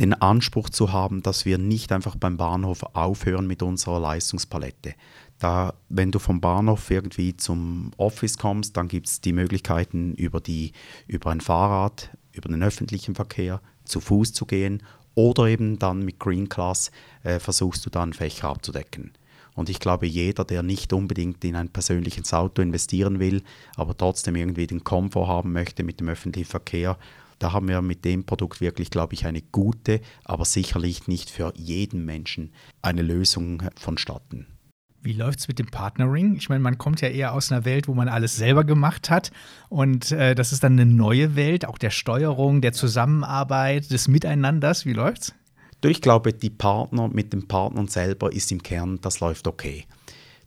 den Anspruch zu haben, dass wir nicht einfach beim Bahnhof aufhören mit unserer Leistungspalette. Da, wenn du vom Bahnhof irgendwie zum Office kommst, dann gibt es die Möglichkeiten, über, die, über ein Fahrrad, über den öffentlichen Verkehr zu Fuß zu gehen oder eben dann mit Green Class äh, versuchst du dann Fächer abzudecken. Und ich glaube, jeder, der nicht unbedingt in ein persönliches Auto investieren will, aber trotzdem irgendwie den Komfort haben möchte mit dem öffentlichen Verkehr, da haben wir mit dem Produkt wirklich, glaube ich, eine gute, aber sicherlich nicht für jeden Menschen eine Lösung vonstatten. Wie läuft es mit dem Partnering? Ich meine, man kommt ja eher aus einer Welt, wo man alles selber gemacht hat. Und äh, das ist dann eine neue Welt, auch der Steuerung, der Zusammenarbeit, des Miteinanders. Wie läuft's? Ich glaube, die Partner mit den Partnern selber ist im Kern, das läuft okay.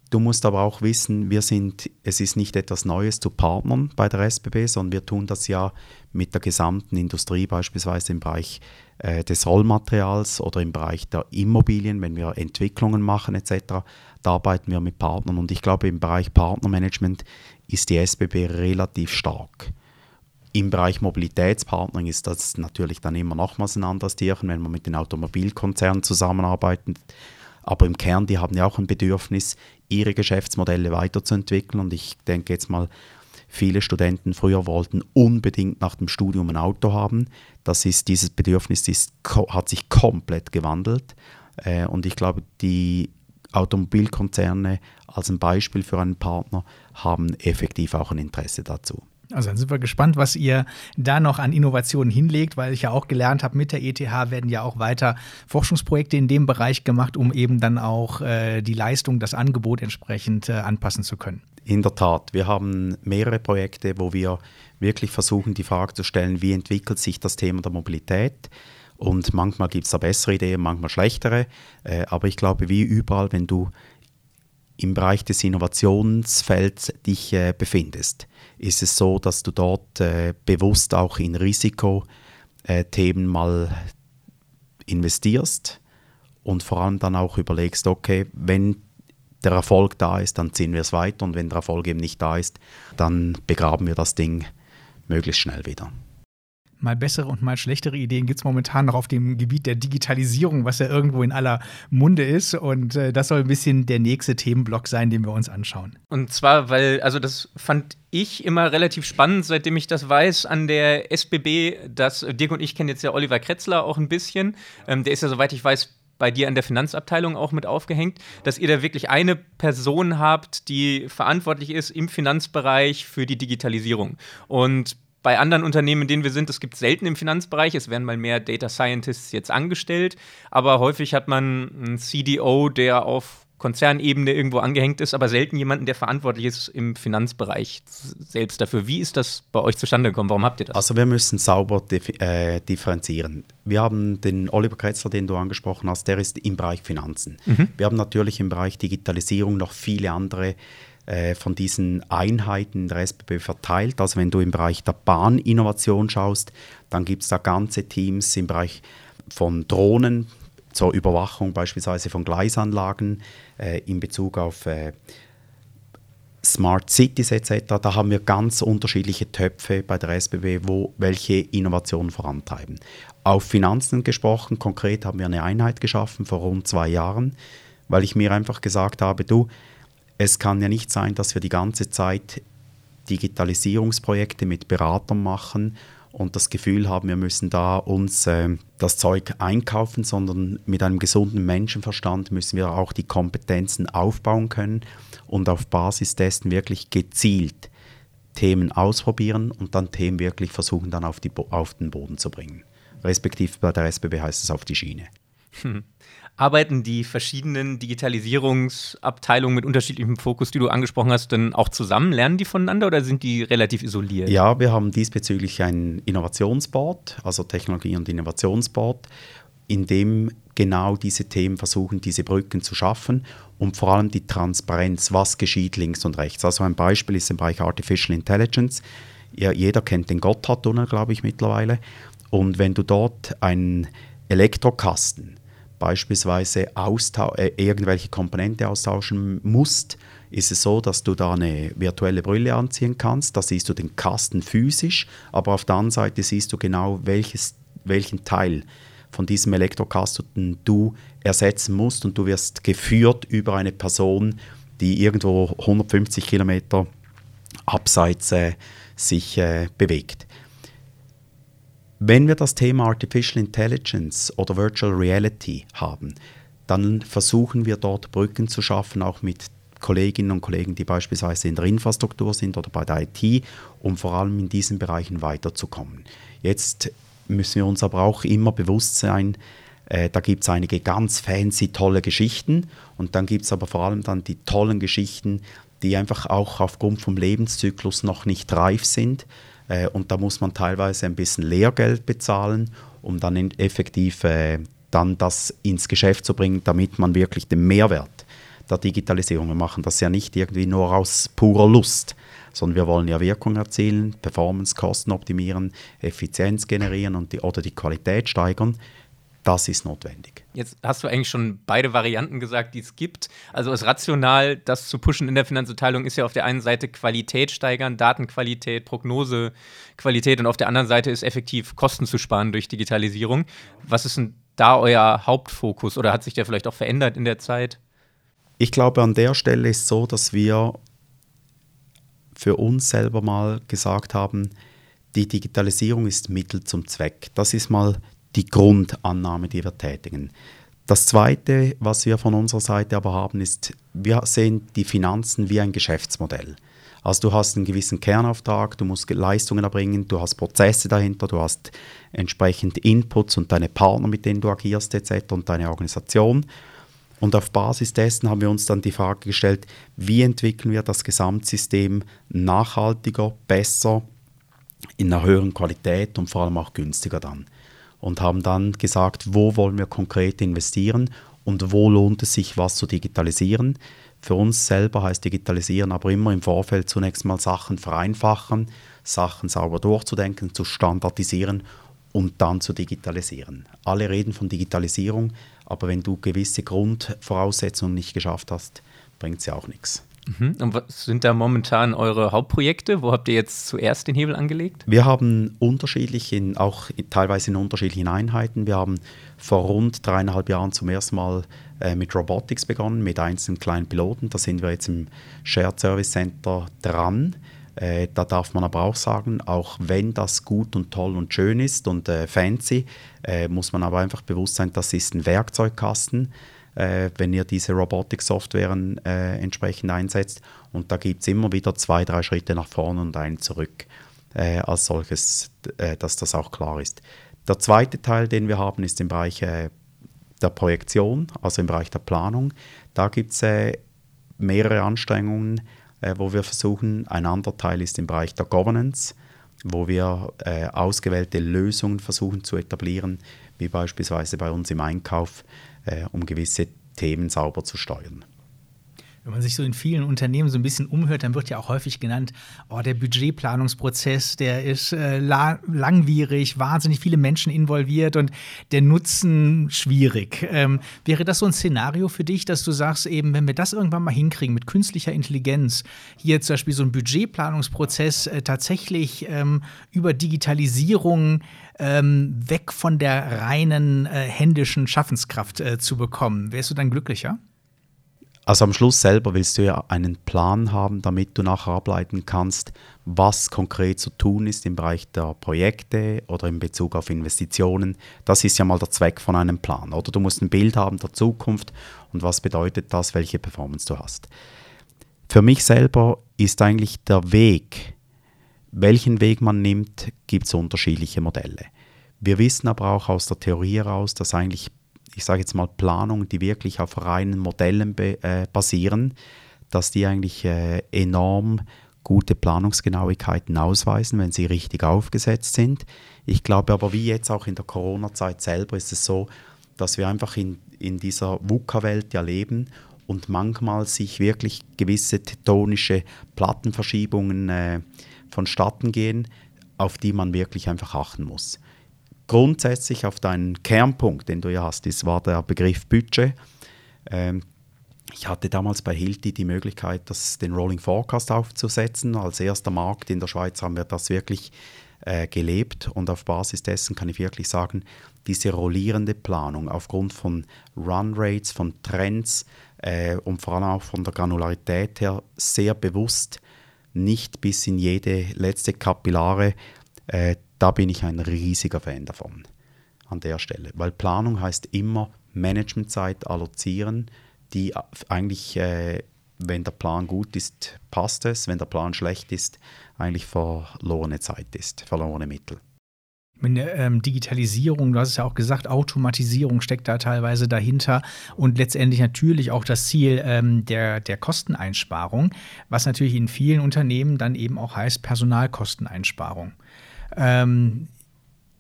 Du musst aber auch wissen, wir sind, es ist nicht etwas Neues zu Partnern bei der SBB, sondern wir tun das ja mit der gesamten Industrie, beispielsweise im Bereich äh, des Rollmaterials oder im Bereich der Immobilien, wenn wir Entwicklungen machen etc. Da arbeiten wir mit Partnern und ich glaube, im Bereich Partnermanagement ist die SBB relativ stark. Im Bereich Mobilitätspartnering ist das natürlich dann immer nochmals ein anderes Tierchen, wenn man mit den Automobilkonzernen zusammenarbeitet. Aber im Kern, die haben ja auch ein Bedürfnis, ihre Geschäftsmodelle weiterzuentwickeln. Und ich denke jetzt mal, viele Studenten früher wollten unbedingt nach dem Studium ein Auto haben. Das ist, dieses Bedürfnis ist, hat sich komplett gewandelt. Äh, und ich glaube, die Automobilkonzerne als ein Beispiel für einen Partner haben effektiv auch ein Interesse dazu. Also dann sind wir gespannt, was ihr da noch an Innovationen hinlegt, weil ich ja auch gelernt habe, mit der ETH werden ja auch weiter Forschungsprojekte in dem Bereich gemacht, um eben dann auch äh, die Leistung, das Angebot entsprechend äh, anpassen zu können. In der Tat, wir haben mehrere Projekte, wo wir wirklich versuchen, die Frage zu stellen, wie entwickelt sich das Thema der Mobilität? Und manchmal gibt es da bessere Ideen, manchmal schlechtere. Äh, aber ich glaube, wie überall, wenn du im Bereich des Innovationsfelds dich äh, befindest, ist es so, dass du dort äh, bewusst auch in Risikothemen äh, mal investierst und vor allem dann auch überlegst, okay, wenn der Erfolg da ist, dann ziehen wir es weiter und wenn der Erfolg eben nicht da ist, dann begraben wir das Ding möglichst schnell wieder. Mal bessere und mal schlechtere Ideen gibt es momentan noch auf dem Gebiet der Digitalisierung, was ja irgendwo in aller Munde ist. Und äh, das soll ein bisschen der nächste Themenblock sein, den wir uns anschauen. Und zwar, weil, also das fand ich immer relativ spannend, seitdem ich das weiß, an der SBB, dass Dirk und ich kennen jetzt ja Oliver Kretzler auch ein bisschen. Ähm, der ist ja, soweit ich weiß, bei dir an der Finanzabteilung auch mit aufgehängt, dass ihr da wirklich eine Person habt, die verantwortlich ist im Finanzbereich für die Digitalisierung. Und bei anderen Unternehmen, in denen wir sind, es gibt selten im Finanzbereich, es werden mal mehr Data Scientists jetzt angestellt, aber häufig hat man einen CDO, der auf Konzernebene irgendwo angehängt ist, aber selten jemanden, der verantwortlich ist im Finanzbereich selbst dafür. Wie ist das bei euch zustande gekommen? Warum habt ihr das? Also wir müssen sauber äh, differenzieren. Wir haben den Oliver Kretzler, den du angesprochen hast, der ist im Bereich Finanzen. Mhm. Wir haben natürlich im Bereich Digitalisierung noch viele andere äh, von diesen Einheiten in der SBB verteilt. Also wenn du im Bereich der Bahninnovation schaust, dann gibt es da ganze Teams im Bereich von Drohnen zur Überwachung beispielsweise von Gleisanlagen äh, in Bezug auf äh, Smart Cities etc. Da haben wir ganz unterschiedliche Töpfe bei der SBB, wo welche Innovationen vorantreiben. Auf Finanzen gesprochen, konkret haben wir eine Einheit geschaffen vor rund zwei Jahren, weil ich mir einfach gesagt habe, du, es kann ja nicht sein, dass wir die ganze Zeit Digitalisierungsprojekte mit Beratern machen und das Gefühl haben, wir müssen da uns äh, das Zeug einkaufen, sondern mit einem gesunden Menschenverstand müssen wir auch die Kompetenzen aufbauen können und auf Basis dessen wirklich gezielt Themen ausprobieren und dann Themen wirklich versuchen dann auf, die, auf den Boden zu bringen. Respektive bei der SBB heißt es auf die Schiene. Hm. [LAUGHS] Arbeiten die verschiedenen Digitalisierungsabteilungen mit unterschiedlichem Fokus, die du angesprochen hast, denn auch zusammen? Lernen die voneinander oder sind die relativ isoliert? Ja, wir haben diesbezüglich ein Innovationsboard, also Technologie- und Innovationsboard, in dem genau diese Themen versuchen, diese Brücken zu schaffen und vor allem die Transparenz, was geschieht links und rechts. Also ein Beispiel ist im Bereich Artificial Intelligence. Ja, jeder kennt den Gotthardtunnel, glaube ich, mittlerweile. Und wenn du dort einen Elektrokasten beispielsweise äh, irgendwelche Komponente austauschen musst, ist es so, dass du da eine virtuelle Brille anziehen kannst. Da siehst du den Kasten physisch, aber auf der anderen Seite siehst du genau, welches, welchen Teil von diesem Elektrokasten du ersetzen musst und du wirst geführt über eine Person, die irgendwo 150 Kilometer abseits äh, sich äh, bewegt. Wenn wir das Thema Artificial Intelligence oder Virtual Reality haben, dann versuchen wir dort Brücken zu schaffen, auch mit Kolleginnen und Kollegen, die beispielsweise in der Infrastruktur sind oder bei der IT, um vor allem in diesen Bereichen weiterzukommen. Jetzt müssen wir uns aber auch immer bewusst sein, äh, da gibt es einige ganz fancy, tolle Geschichten und dann gibt es aber vor allem dann die tollen Geschichten, die einfach auch aufgrund vom Lebenszyklus noch nicht reif sind äh, und da muss man teilweise ein bisschen Lehrgeld bezahlen, um dann effektiv äh, dann das ins Geschäft zu bringen, damit man wirklich den Mehrwert der Digitalisierung, wir machen das ja nicht irgendwie nur aus purer Lust, sondern wir wollen ja Wirkung erzielen, Performance, Kosten optimieren, Effizienz generieren und die, oder die Qualität steigern. Das ist notwendig. Jetzt hast du eigentlich schon beide Varianten gesagt, die es gibt. Also es rational, das zu pushen in der Finanzabteilung ist ja auf der einen Seite Qualität steigern, Datenqualität, Prognosequalität und auf der anderen Seite ist effektiv Kosten zu sparen durch Digitalisierung. Was ist denn da euer Hauptfokus oder hat sich der vielleicht auch verändert in der Zeit? Ich glaube, an der Stelle ist so, dass wir für uns selber mal gesagt haben, die Digitalisierung ist Mittel zum Zweck. Das ist mal die Grundannahme, die wir tätigen. Das Zweite, was wir von unserer Seite aber haben, ist, wir sehen die Finanzen wie ein Geschäftsmodell. Also du hast einen gewissen Kernauftrag, du musst Leistungen erbringen, du hast Prozesse dahinter, du hast entsprechend Inputs und deine Partner, mit denen du agierst etc. und deine Organisation. Und auf Basis dessen haben wir uns dann die Frage gestellt, wie entwickeln wir das Gesamtsystem nachhaltiger, besser, in einer höheren Qualität und vor allem auch günstiger dann und haben dann gesagt, wo wollen wir konkret investieren und wo lohnt es sich, was zu digitalisieren. Für uns selber heißt digitalisieren aber immer im Vorfeld zunächst mal Sachen vereinfachen, Sachen sauber durchzudenken, zu standardisieren und dann zu digitalisieren. Alle reden von Digitalisierung, aber wenn du gewisse Grundvoraussetzungen nicht geschafft hast, bringt ja auch nichts. Mhm. Und was sind da momentan eure Hauptprojekte? Wo habt ihr jetzt zuerst den Hebel angelegt? Wir haben unterschiedlich, in, auch teilweise in unterschiedlichen Einheiten. Wir haben vor rund dreieinhalb Jahren zum ersten Mal äh, mit Robotics begonnen, mit einzelnen kleinen Piloten. Da sind wir jetzt im Shared Service Center dran. Äh, da darf man aber auch sagen, auch wenn das gut und toll und schön ist und äh, fancy, äh, muss man aber einfach bewusst sein, das ist ein Werkzeugkasten, äh, wenn ihr diese Robotik-Softwaren äh, entsprechend einsetzt. Und da gibt es immer wieder zwei, drei Schritte nach vorne und einen zurück äh, als solches, dass das auch klar ist. Der zweite Teil, den wir haben, ist im Bereich der Projektion, also im Bereich der Planung. Da gibt es mehrere Anstrengungen, äh, wo wir versuchen. Ein anderer Teil ist im Bereich der Governance, wo wir äh, ausgewählte Lösungen versuchen zu etablieren, wie beispielsweise bei uns im Einkauf, äh, um gewisse Themen sauber zu steuern wenn man sich so in vielen Unternehmen so ein bisschen umhört, dann wird ja auch häufig genannt, oh, der Budgetplanungsprozess, der ist äh, la langwierig, wahnsinnig viele Menschen involviert und der Nutzen schwierig. Ähm, wäre das so ein Szenario für dich, dass du sagst, eben, wenn wir das irgendwann mal hinkriegen mit künstlicher Intelligenz, hier zum Beispiel so ein Budgetplanungsprozess äh, tatsächlich ähm, über Digitalisierung ähm, weg von der reinen äh, händischen Schaffenskraft äh, zu bekommen, wärst du dann glücklicher? Also am Schluss selber willst du ja einen Plan haben, damit du nachher ableiten kannst, was konkret zu tun ist im Bereich der Projekte oder in Bezug auf Investitionen. Das ist ja mal der Zweck von einem Plan. Oder du musst ein Bild haben der Zukunft und was bedeutet das, welche Performance du hast. Für mich selber ist eigentlich der Weg, welchen Weg man nimmt, gibt es unterschiedliche Modelle. Wir wissen aber auch aus der Theorie heraus, dass eigentlich ich sage jetzt mal, Planungen, die wirklich auf reinen Modellen äh, basieren, dass die eigentlich äh, enorm gute Planungsgenauigkeiten ausweisen, wenn sie richtig aufgesetzt sind. Ich glaube aber, wie jetzt auch in der Corona-Zeit selber, ist es so, dass wir einfach in, in dieser VUCA-Welt ja leben und manchmal sich wirklich gewisse tektonische Plattenverschiebungen äh, vonstatten gehen, auf die man wirklich einfach achten muss grundsätzlich auf deinen Kernpunkt, den du ja hast, das war der Begriff Budget. Ähm, ich hatte damals bei Hilti die Möglichkeit, das, den Rolling Forecast aufzusetzen. Als erster Markt in der Schweiz haben wir das wirklich äh, gelebt und auf Basis dessen kann ich wirklich sagen, diese rollierende Planung aufgrund von Run Rates, von Trends äh, und vor allem auch von der Granularität her sehr bewusst, nicht bis in jede letzte Kapillare äh, da bin ich ein riesiger Fan davon an der Stelle, weil Planung heißt immer Managementzeit allozieren, die eigentlich, äh, wenn der Plan gut ist, passt es, wenn der Plan schlecht ist, eigentlich verlorene Zeit ist, verlorene Mittel. Mit der ähm, Digitalisierung, du hast es ja auch gesagt, Automatisierung steckt da teilweise dahinter und letztendlich natürlich auch das Ziel ähm, der, der Kosteneinsparung, was natürlich in vielen Unternehmen dann eben auch heißt Personalkosteneinsparung. Ähm,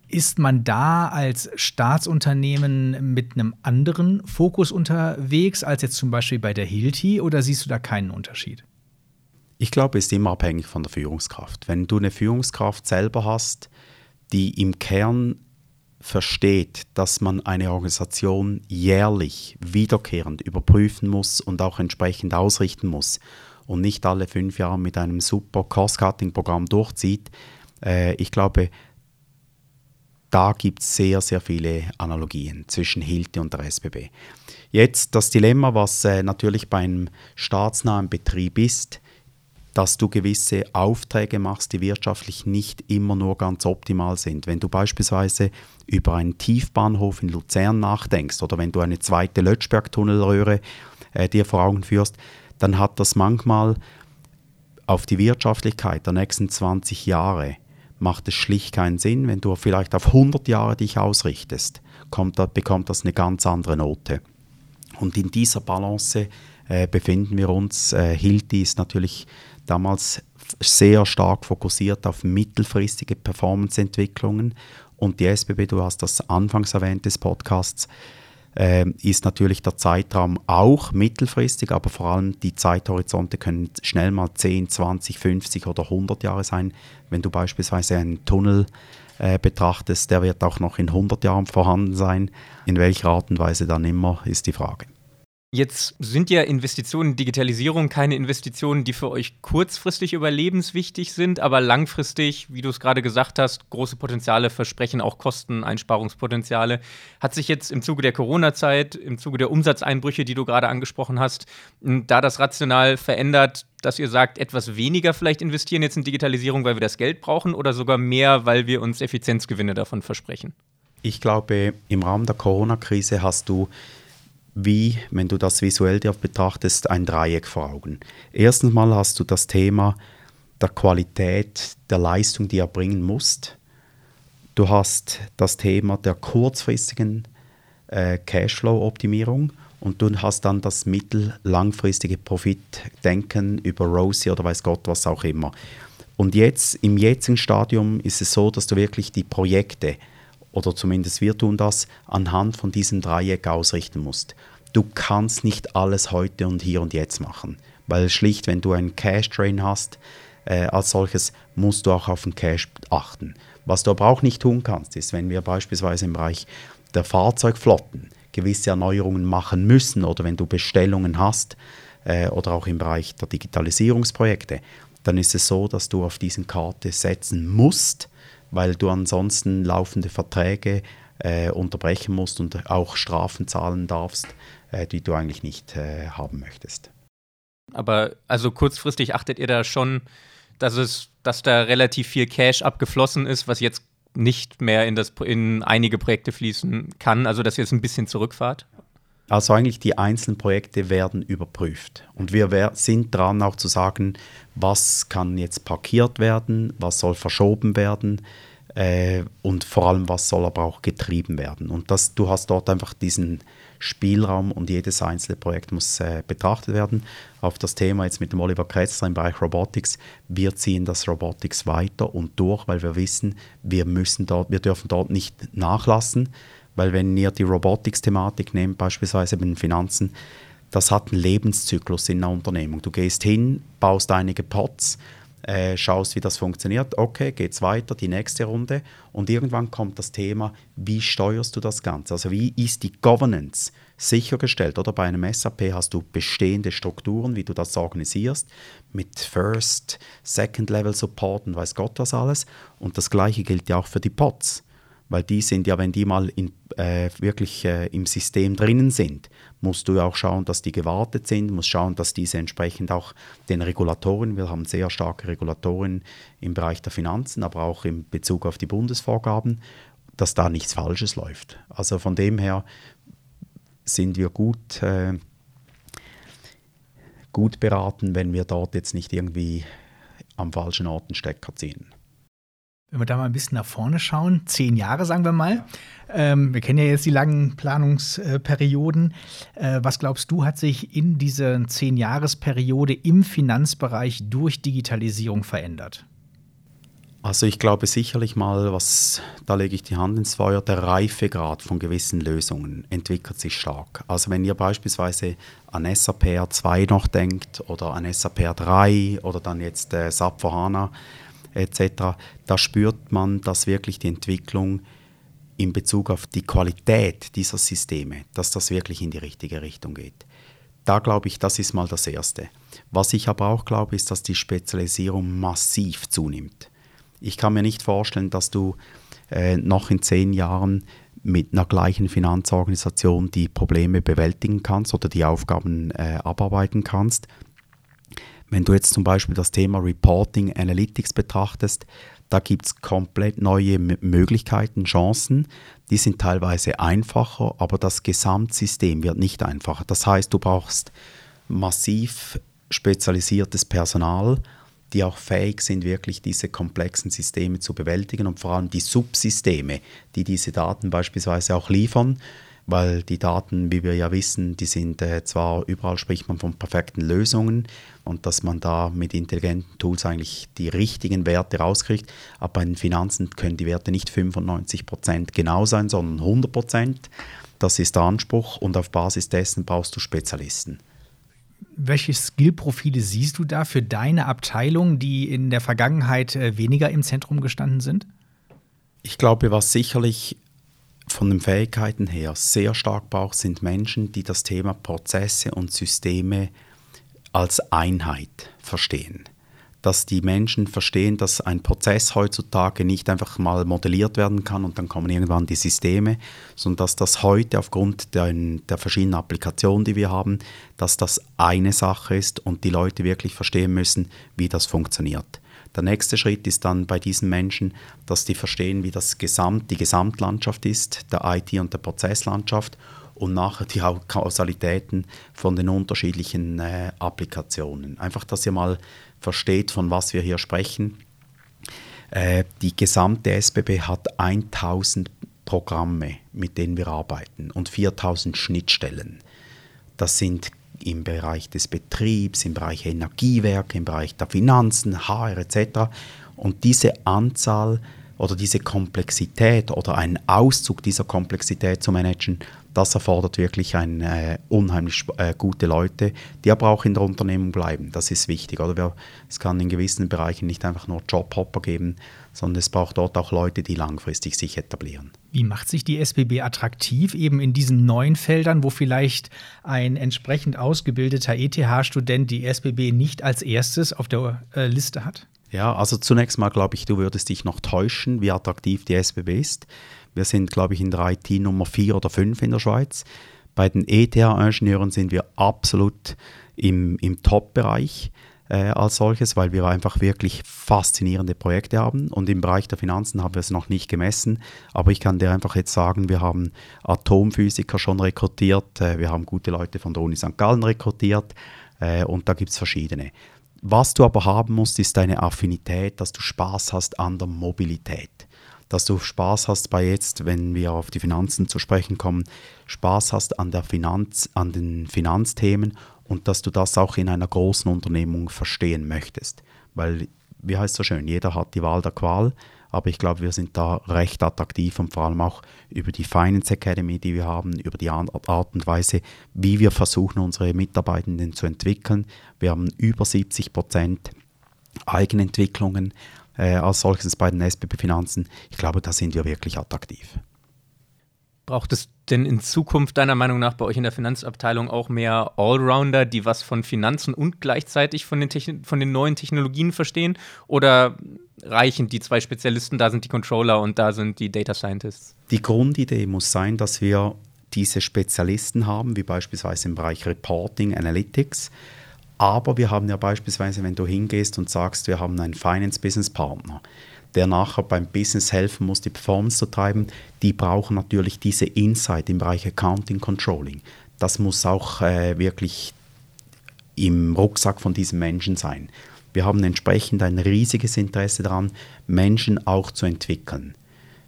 ist man da als Staatsunternehmen mit einem anderen Fokus unterwegs als jetzt zum Beispiel bei der Hilti oder siehst du da keinen Unterschied? Ich glaube, es ist immer abhängig von der Führungskraft. Wenn du eine Führungskraft selber hast, die im Kern versteht, dass man eine Organisation jährlich wiederkehrend überprüfen muss und auch entsprechend ausrichten muss und nicht alle fünf Jahre mit einem super Cost-Cutting-Programm durchzieht, äh, ich glaube, da gibt es sehr, sehr viele Analogien zwischen Hilti und der SBB. Jetzt das Dilemma, was äh, natürlich bei einem staatsnahen Betrieb ist, dass du gewisse Aufträge machst, die wirtschaftlich nicht immer nur ganz optimal sind. Wenn du beispielsweise über einen Tiefbahnhof in Luzern nachdenkst oder wenn du eine zweite Lötschbergtunnelröhre äh, dir vor Augen führst, dann hat das manchmal auf die Wirtschaftlichkeit der nächsten 20 Jahre macht es schlicht keinen Sinn. Wenn du vielleicht auf 100 Jahre dich ausrichtest, kommt, bekommt das eine ganz andere Note. Und in dieser Balance äh, befinden wir uns. Äh, Hilti ist natürlich damals sehr stark fokussiert auf mittelfristige Performanceentwicklungen und die SBB, du hast das anfangs erwähnt des Podcasts, ist natürlich der Zeitraum auch mittelfristig, aber vor allem die Zeithorizonte können schnell mal 10, 20, 50 oder 100 Jahre sein. Wenn du beispielsweise einen Tunnel äh, betrachtest, der wird auch noch in 100 Jahren vorhanden sein. In welcher Art und Weise dann immer, ist die Frage. Jetzt sind ja Investitionen in Digitalisierung keine Investitionen, die für euch kurzfristig überlebenswichtig sind, aber langfristig, wie du es gerade gesagt hast, große Potenziale versprechen, auch Kosteneinsparungspotenziale. Hat sich jetzt im Zuge der Corona-Zeit, im Zuge der Umsatzeinbrüche, die du gerade angesprochen hast, da das rational verändert, dass ihr sagt, etwas weniger vielleicht investieren jetzt in Digitalisierung, weil wir das Geld brauchen oder sogar mehr, weil wir uns Effizienzgewinne davon versprechen? Ich glaube, im Rahmen der Corona-Krise hast du wie, wenn du das visuell dir betrachtest, ein Dreieck vor Augen. Erstens mal hast du das Thema der Qualität der Leistung, die er bringen muss. Du hast das Thema der kurzfristigen äh, Cashflow-Optimierung und du hast dann das mittel-langfristige Profitdenken über Rosie oder weiß Gott was auch immer. Und jetzt, im jetzigen Stadium ist es so, dass du wirklich die Projekte oder zumindest wir tun das, anhand von diesem Dreieck ausrichten musst. Du kannst nicht alles heute und hier und jetzt machen, weil schlicht, wenn du einen Cash-Train hast, äh, als solches musst du auch auf den Cash achten. Was du aber auch nicht tun kannst, ist, wenn wir beispielsweise im Bereich der Fahrzeugflotten gewisse Erneuerungen machen müssen oder wenn du Bestellungen hast äh, oder auch im Bereich der Digitalisierungsprojekte, dann ist es so, dass du auf diesen Karte setzen musst, weil du ansonsten laufende Verträge äh, unterbrechen musst und auch Strafen zahlen darfst, äh, die du eigentlich nicht äh, haben möchtest. Aber also kurzfristig achtet ihr da schon, dass es, dass da relativ viel Cash abgeflossen ist, was jetzt nicht mehr in, das, in einige Projekte fließen kann, also dass ihr jetzt ein bisschen zurückfahrt? Also eigentlich die einzelnen Projekte werden überprüft. Und wir sind dran auch zu sagen, was kann jetzt parkiert werden, was soll verschoben werden äh, und vor allem, was soll aber auch getrieben werden. Und das, du hast dort einfach diesen Spielraum und jedes einzelne Projekt muss äh, betrachtet werden. Auf das Thema jetzt mit dem Oliver Kretzler im Bereich Robotics, wir ziehen das Robotics weiter und durch, weil wir wissen, wir müssen dort, wir dürfen dort nicht nachlassen weil wenn ihr die Robotics-Thematik nehmt, beispielsweise mit den Finanzen, das hat einen Lebenszyklus in einer Unternehmung. Du gehst hin, baust einige Pots, äh, schaust, wie das funktioniert. Okay, geht's weiter, die nächste Runde. Und irgendwann kommt das Thema, wie steuerst du das Ganze? Also wie ist die Governance sichergestellt? Oder bei einem SAP hast du bestehende Strukturen, wie du das organisierst, mit First, Second Level Support und weiß Gott was alles. Und das Gleiche gilt ja auch für die Pots weil die sind ja, wenn die mal in, äh, wirklich äh, im System drinnen sind, musst du ja auch schauen, dass die gewartet sind, musst schauen, dass diese entsprechend auch den Regulatoren, wir haben sehr starke Regulatoren im Bereich der Finanzen, aber auch in Bezug auf die Bundesvorgaben, dass da nichts Falsches läuft. Also von dem her sind wir gut, äh, gut beraten, wenn wir dort jetzt nicht irgendwie am falschen Ort einen Stecker ziehen. Wenn wir da mal ein bisschen nach vorne schauen, zehn Jahre sagen wir mal. Ähm, wir kennen ja jetzt die langen Planungsperioden. Äh, was glaubst du, hat sich in dieser Zehn-Jahres-Periode im Finanzbereich durch Digitalisierung verändert? Also ich glaube sicherlich mal, was da lege ich die Hand ins Feuer, der Reifegrad von gewissen Lösungen entwickelt sich stark. Also wenn ihr beispielsweise an SAP R2 noch denkt oder an SAP R3 oder dann jetzt äh, SAP for HANA, etc., da spürt man, dass wirklich die Entwicklung in Bezug auf die Qualität dieser Systeme, dass das wirklich in die richtige Richtung geht. Da glaube ich, das ist mal das Erste. Was ich aber auch glaube, ist, dass die Spezialisierung massiv zunimmt. Ich kann mir nicht vorstellen, dass du äh, noch in zehn Jahren mit einer gleichen Finanzorganisation die Probleme bewältigen kannst oder die Aufgaben äh, abarbeiten kannst. Wenn du jetzt zum Beispiel das Thema Reporting Analytics betrachtest, da gibt es komplett neue Möglichkeiten, Chancen. Die sind teilweise einfacher, aber das Gesamtsystem wird nicht einfacher. Das heißt, du brauchst massiv spezialisiertes Personal, die auch fähig sind, wirklich diese komplexen Systeme zu bewältigen und vor allem die Subsysteme, die diese Daten beispielsweise auch liefern weil die Daten, wie wir ja wissen, die sind äh, zwar überall spricht man von perfekten Lösungen, und dass man da mit intelligenten Tools eigentlich die richtigen Werte rauskriegt. Aber bei den Finanzen können die Werte nicht 95% genau sein, sondern 100%. Das ist der Anspruch und auf Basis dessen brauchst du Spezialisten. Welche Skillprofile siehst du da für deine Abteilung, die in der Vergangenheit äh, weniger im Zentrum gestanden sind? Ich glaube, was sicherlich von den Fähigkeiten her sehr stark braucht, sind Menschen, die das Thema Prozesse und Systeme als Einheit verstehen. Dass die Menschen verstehen, dass ein Prozess heutzutage nicht einfach mal modelliert werden kann und dann kommen irgendwann die Systeme, sondern dass das heute aufgrund der, der verschiedenen Applikationen, die wir haben, dass das eine Sache ist und die Leute wirklich verstehen müssen, wie das funktioniert. Der nächste Schritt ist dann bei diesen Menschen, dass die verstehen, wie das Gesamt, die Gesamtlandschaft ist, der IT- und der Prozesslandschaft und nachher die Kausalitäten von den unterschiedlichen äh, Applikationen. Einfach, dass ihr mal versteht, von was wir hier sprechen. Äh, die gesamte SBB hat 1000 Programme, mit denen wir arbeiten und 4000 Schnittstellen. Das sind im Bereich des Betriebs, im Bereich Energiewerke, im Bereich der Finanzen, HR etc. Und diese Anzahl oder diese Komplexität oder einen Auszug dieser Komplexität zu managen, das erfordert wirklich ein, äh, unheimlich äh, gute Leute, die aber auch in der Unternehmung bleiben. Das ist wichtig. Oder wir, es kann in gewissen Bereichen nicht einfach nur Jobhopper geben, sondern es braucht dort auch Leute, die langfristig sich etablieren. Wie macht sich die SBB attraktiv eben in diesen neuen Feldern, wo vielleicht ein entsprechend ausgebildeter ETH-Student die SBB nicht als erstes auf der äh, Liste hat? Ja, also zunächst mal glaube ich, du würdest dich noch täuschen, wie attraktiv die SBB ist. Wir sind, glaube ich, in der IT Nummer 4 oder 5 in der Schweiz. Bei den ETH-Ingenieuren sind wir absolut im, im Top-Bereich äh, als solches, weil wir einfach wirklich faszinierende Projekte haben. Und im Bereich der Finanzen haben wir es noch nicht gemessen. Aber ich kann dir einfach jetzt sagen, wir haben Atomphysiker schon rekrutiert, äh, wir haben gute Leute von der Uni St. Gallen rekrutiert äh, und da gibt es verschiedene. Was du aber haben musst, ist deine Affinität, dass du Spaß hast an der Mobilität dass du Spaß hast bei jetzt, wenn wir auf die Finanzen zu sprechen kommen, Spaß hast an, der Finanz, an den Finanzthemen und dass du das auch in einer großen Unternehmung verstehen möchtest. Weil, wie heißt es so schön, jeder hat die Wahl der Qual, aber ich glaube, wir sind da recht attraktiv und vor allem auch über die Finance Academy, die wir haben, über die Art und Weise, wie wir versuchen, unsere Mitarbeitenden zu entwickeln. Wir haben über 70 Prozent Eigenentwicklungen äh, als solches bei den SBB Finanzen. Ich glaube, da sind wir wirklich attraktiv. Braucht es denn in Zukunft deiner Meinung nach bei euch in der Finanzabteilung auch mehr Allrounder, die was von Finanzen und gleichzeitig von den, Techn von den neuen Technologien verstehen? Oder reichen die zwei Spezialisten, da sind die Controller und da sind die Data Scientists? Die Grundidee muss sein, dass wir diese Spezialisten haben, wie beispielsweise im Bereich Reporting, Analytics, aber wir haben ja beispielsweise, wenn du hingehst und sagst, wir haben einen Finance-Business-Partner, der nachher beim Business helfen muss, die Performance zu treiben, die brauchen natürlich diese Insight im Bereich Accounting Controlling. Das muss auch äh, wirklich im Rucksack von diesen Menschen sein. Wir haben entsprechend ein riesiges Interesse daran, Menschen auch zu entwickeln.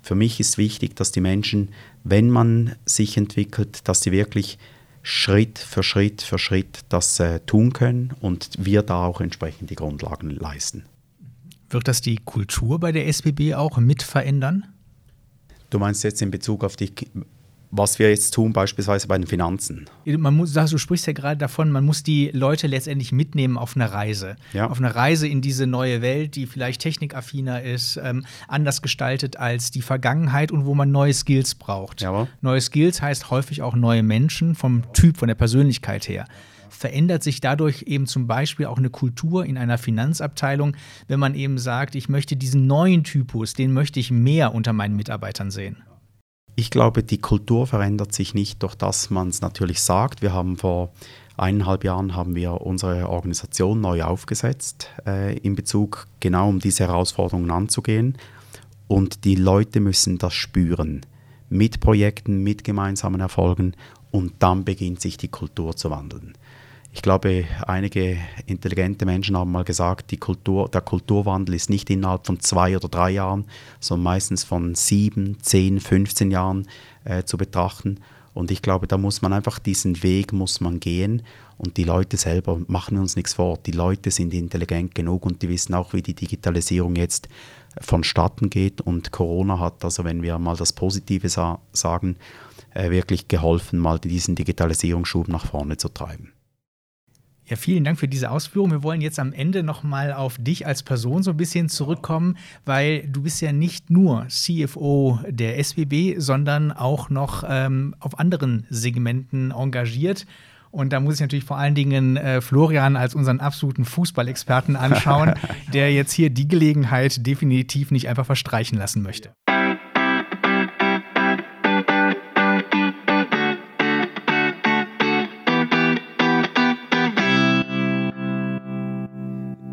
Für mich ist wichtig, dass die Menschen, wenn man sich entwickelt, dass sie wirklich Schritt für Schritt für Schritt das äh, tun können und wir da auch entsprechend die Grundlagen leisten. Wird das die Kultur bei der SBB auch mit verändern? Du meinst jetzt in Bezug auf die was wir jetzt tun, beispielsweise bei den Finanzen. Man muss, du sprichst ja gerade davon, man muss die Leute letztendlich mitnehmen auf eine Reise. Ja. Auf eine Reise in diese neue Welt, die vielleicht technikaffiner ist, ähm, anders gestaltet als die Vergangenheit und wo man neue Skills braucht. Jawohl. Neue Skills heißt häufig auch neue Menschen vom Typ, von der Persönlichkeit her verändert sich dadurch eben zum Beispiel auch eine Kultur in einer Finanzabteilung, wenn man eben sagt, ich möchte diesen neuen Typus, den möchte ich mehr unter meinen Mitarbeitern sehen. Ich glaube, die Kultur verändert sich nicht durch das man es natürlich sagt. Wir haben vor eineinhalb Jahren haben wir unsere Organisation neu aufgesetzt äh, in Bezug genau um diese Herausforderungen anzugehen. Und die Leute müssen das spüren. Mit Projekten, mit gemeinsamen Erfolgen. Und dann beginnt sich die Kultur zu wandeln. Ich glaube, einige intelligente Menschen haben mal gesagt, Kultur, der Kulturwandel ist nicht innerhalb von zwei oder drei Jahren, sondern meistens von sieben, zehn, 15 Jahren äh, zu betrachten. Und ich glaube, da muss man einfach diesen Weg muss man gehen. Und die Leute selber, machen uns nichts vor, die Leute sind intelligent genug und die wissen auch, wie die Digitalisierung jetzt vonstatten geht. Und Corona hat, also wenn wir mal das Positive sa sagen, äh, wirklich geholfen, mal diesen Digitalisierungsschub nach vorne zu treiben. Ja, vielen Dank für diese Ausführung. Wir wollen jetzt am Ende nochmal auf dich als Person so ein bisschen zurückkommen, weil du bist ja nicht nur CFO der SWB, sondern auch noch ähm, auf anderen Segmenten engagiert. Und da muss ich natürlich vor allen Dingen äh, Florian als unseren absoluten Fußballexperten anschauen, [LAUGHS] der jetzt hier die Gelegenheit definitiv nicht einfach verstreichen lassen möchte. Ja,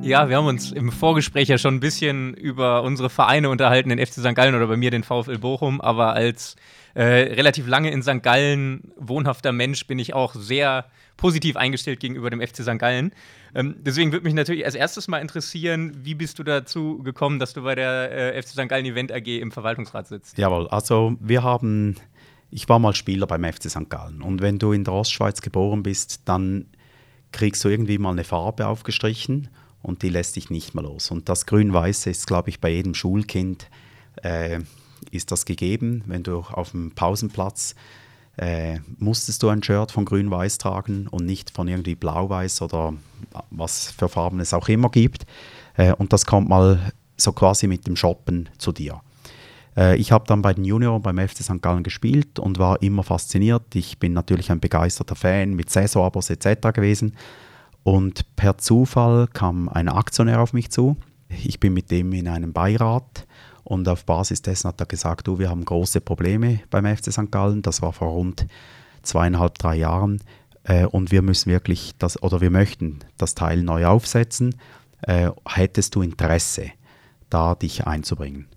wir haben uns im Vorgespräch ja schon ein bisschen über unsere Vereine unterhalten, den FC St. Gallen oder bei mir den VfL Bochum, aber als äh, relativ lange in St. Gallen wohnhafter Mensch bin ich auch sehr positiv eingestellt gegenüber dem FC St. Gallen. Ähm, deswegen würde mich natürlich als erstes mal interessieren, wie bist du dazu gekommen, dass du bei der äh, FC St. Gallen Event AG im Verwaltungsrat sitzt? Jawohl, also wir haben, ich war mal Spieler beim FC St. Gallen und wenn du in der Ostschweiz geboren bist, dann kriegst du irgendwie mal eine Farbe aufgestrichen und die lässt dich nicht mehr los. Und das Grün-Weiße ist, glaube ich, bei jedem Schulkind äh, ist das gegeben. Wenn du auf dem Pausenplatz äh, musstest du ein Shirt von Grün-Weiß tragen und nicht von irgendwie Blau-Weiß oder was für Farben es auch immer gibt. Äh, und das kommt mal so quasi mit dem Shoppen zu dir. Äh, ich habe dann bei den Junioren beim FC St. Gallen gespielt und war immer fasziniert. Ich bin natürlich ein begeisterter Fan mit Saisonabos etc. gewesen und per Zufall kam ein Aktionär auf mich zu. Ich bin mit dem in einem Beirat und auf Basis dessen hat er gesagt, du, wir haben große Probleme beim FC St. Gallen. Das war vor rund zweieinhalb, drei Jahren. Äh, und wir müssen wirklich das, oder wir möchten das Teil neu aufsetzen. Äh, hättest du Interesse, da dich einzubringen?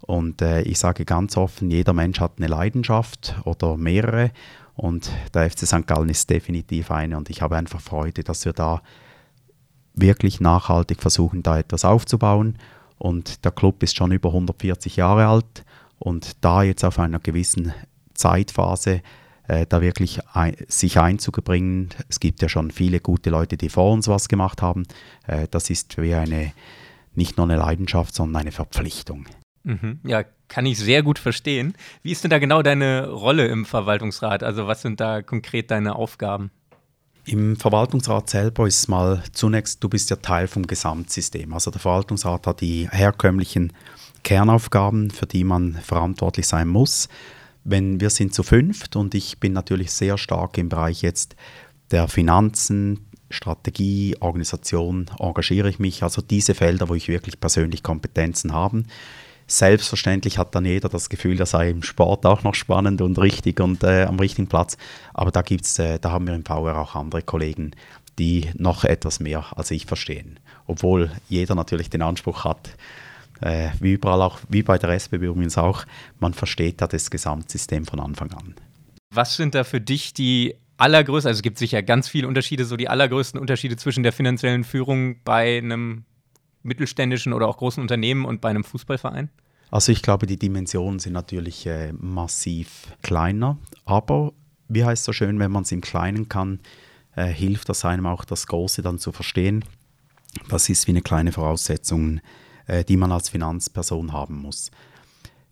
Und äh, ich sage ganz offen, jeder Mensch hat eine Leidenschaft oder mehrere. Und der FC St. Gallen ist definitiv eine. Und ich habe einfach Freude, dass wir da wirklich nachhaltig versuchen, da etwas aufzubauen. Und der Club ist schon über 140 Jahre alt. Und da jetzt auf einer gewissen Zeitphase äh, da wirklich ein, sich einzubringen, es gibt ja schon viele gute Leute, die vor uns was gemacht haben, äh, das ist wie eine, nicht nur eine Leidenschaft, sondern eine Verpflichtung. Mhm. Ja, kann ich sehr gut verstehen. Wie ist denn da genau deine Rolle im Verwaltungsrat? Also was sind da konkret deine Aufgaben? Im Verwaltungsrat selber ist mal zunächst, du bist ja Teil vom Gesamtsystem. Also der Verwaltungsrat hat die herkömmlichen Kernaufgaben, für die man verantwortlich sein muss. Wenn wir sind zu fünft und ich bin natürlich sehr stark im Bereich jetzt der Finanzen, Strategie, Organisation engagiere ich mich. Also diese Felder, wo ich wirklich persönlich Kompetenzen habe. Selbstverständlich hat dann jeder das Gefühl, er sei im Sport auch noch spannend und richtig und äh, am richtigen Platz. Aber da gibt's, äh, da haben wir im VR auch andere Kollegen, die noch etwas mehr als ich verstehen. Obwohl jeder natürlich den Anspruch hat, äh, wie überall auch, wie bei der SBB übrigens auch, man versteht da das Gesamtsystem von Anfang an. Was sind da für dich die allergrößten, also es gibt sicher ganz viele Unterschiede, so die allergrößten Unterschiede zwischen der finanziellen Führung bei einem mittelständischen oder auch großen Unternehmen und bei einem Fußballverein? Also ich glaube, die Dimensionen sind natürlich äh, massiv kleiner, aber wie heißt es so schön, wenn man es im Kleinen kann, äh, hilft das einem auch das Große dann zu verstehen. Das ist wie eine kleine Voraussetzung, äh, die man als Finanzperson haben muss.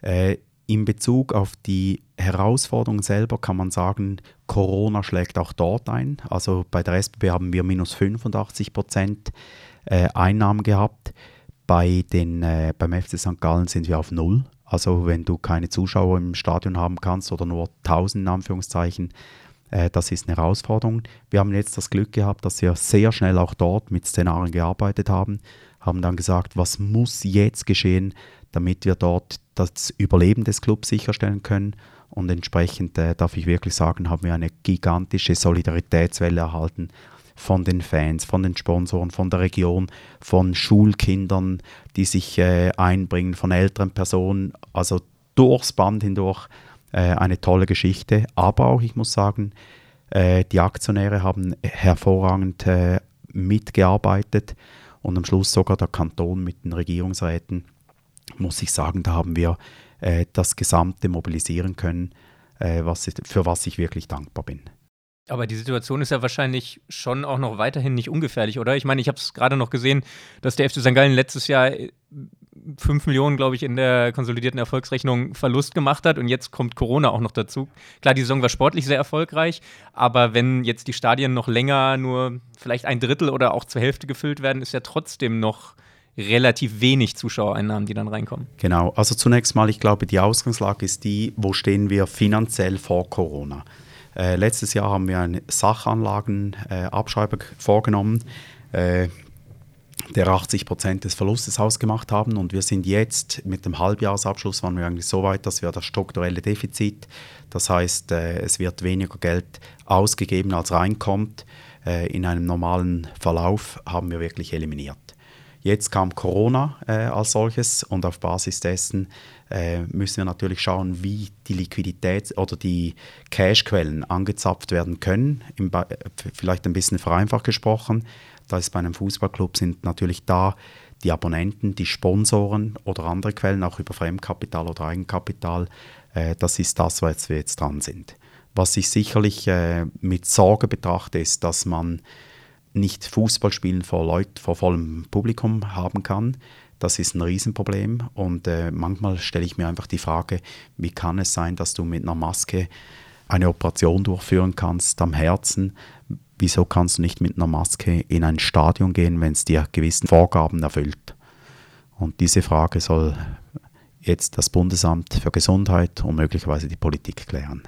Äh, in Bezug auf die Herausforderungen selber kann man sagen, Corona schlägt auch dort ein. Also bei der SBB haben wir minus 85 Prozent äh, Einnahmen gehabt. Bei den, äh, beim FC St. Gallen sind wir auf Null. Also wenn du keine Zuschauer im Stadion haben kannst oder nur 1000 in Anführungszeichen, äh, das ist eine Herausforderung. Wir haben jetzt das Glück gehabt, dass wir sehr schnell auch dort mit Szenarien gearbeitet haben, haben dann gesagt, was muss jetzt geschehen, damit wir dort das Überleben des Clubs sicherstellen können. Und entsprechend äh, darf ich wirklich sagen, haben wir eine gigantische Solidaritätswelle erhalten von den Fans, von den Sponsoren, von der Region, von Schulkindern, die sich äh, einbringen, von älteren Personen, also durchs Band hindurch äh, eine tolle Geschichte. Aber auch, ich muss sagen, äh, die Aktionäre haben hervorragend äh, mitgearbeitet und am Schluss sogar der Kanton mit den Regierungsräten, muss ich sagen, da haben wir äh, das Gesamte mobilisieren können, äh, was, für was ich wirklich dankbar bin. Aber die Situation ist ja wahrscheinlich schon auch noch weiterhin nicht ungefährlich, oder? Ich meine, ich habe es gerade noch gesehen, dass der FC St. Gallen letztes Jahr 5 Millionen, glaube ich, in der konsolidierten Erfolgsrechnung Verlust gemacht hat und jetzt kommt Corona auch noch dazu. Klar, die Saison war sportlich sehr erfolgreich, aber wenn jetzt die Stadien noch länger nur vielleicht ein Drittel oder auch zur Hälfte gefüllt werden, ist ja trotzdem noch relativ wenig Zuschauereinnahmen, die dann reinkommen. Genau, also zunächst mal, ich glaube, die Ausgangslage ist die, wo stehen wir finanziell vor Corona. Äh, letztes Jahr haben wir einen Sachanlagenabschreiber äh, vorgenommen. Äh, der 80 Prozent des Verlustes ausgemacht haben. Und wir sind jetzt mit dem Halbjahresabschluss waren wir eigentlich so weit, dass wir das strukturelle Defizit, das heißt, äh, es wird weniger Geld ausgegeben, als reinkommt, in einem normalen Verlauf haben wir wirklich eliminiert. Jetzt kam Corona äh, als solches und auf Basis dessen äh, müssen wir natürlich schauen, wie die Liquidität oder die Cashquellen angezapft werden können. Im, vielleicht ein bisschen vereinfacht gesprochen. Da ist bei einem Fußballclub sind natürlich da die Abonnenten, die Sponsoren oder andere Quellen, auch über Fremdkapital oder Eigenkapital. Äh, das ist das, was wir jetzt dran sind. Was ich sicherlich äh, mit Sorge betrachte, ist, dass man nicht Fußballspielen vor, Leut, vor vollem Publikum haben kann. Das ist ein Riesenproblem und äh, manchmal stelle ich mir einfach die Frage, wie kann es sein, dass du mit einer Maske eine Operation durchführen kannst am Herzen, wieso kannst du nicht mit einer Maske in ein Stadion gehen, wenn es dir gewissen Vorgaben erfüllt? Und diese Frage soll jetzt das Bundesamt für Gesundheit und möglicherweise die Politik klären.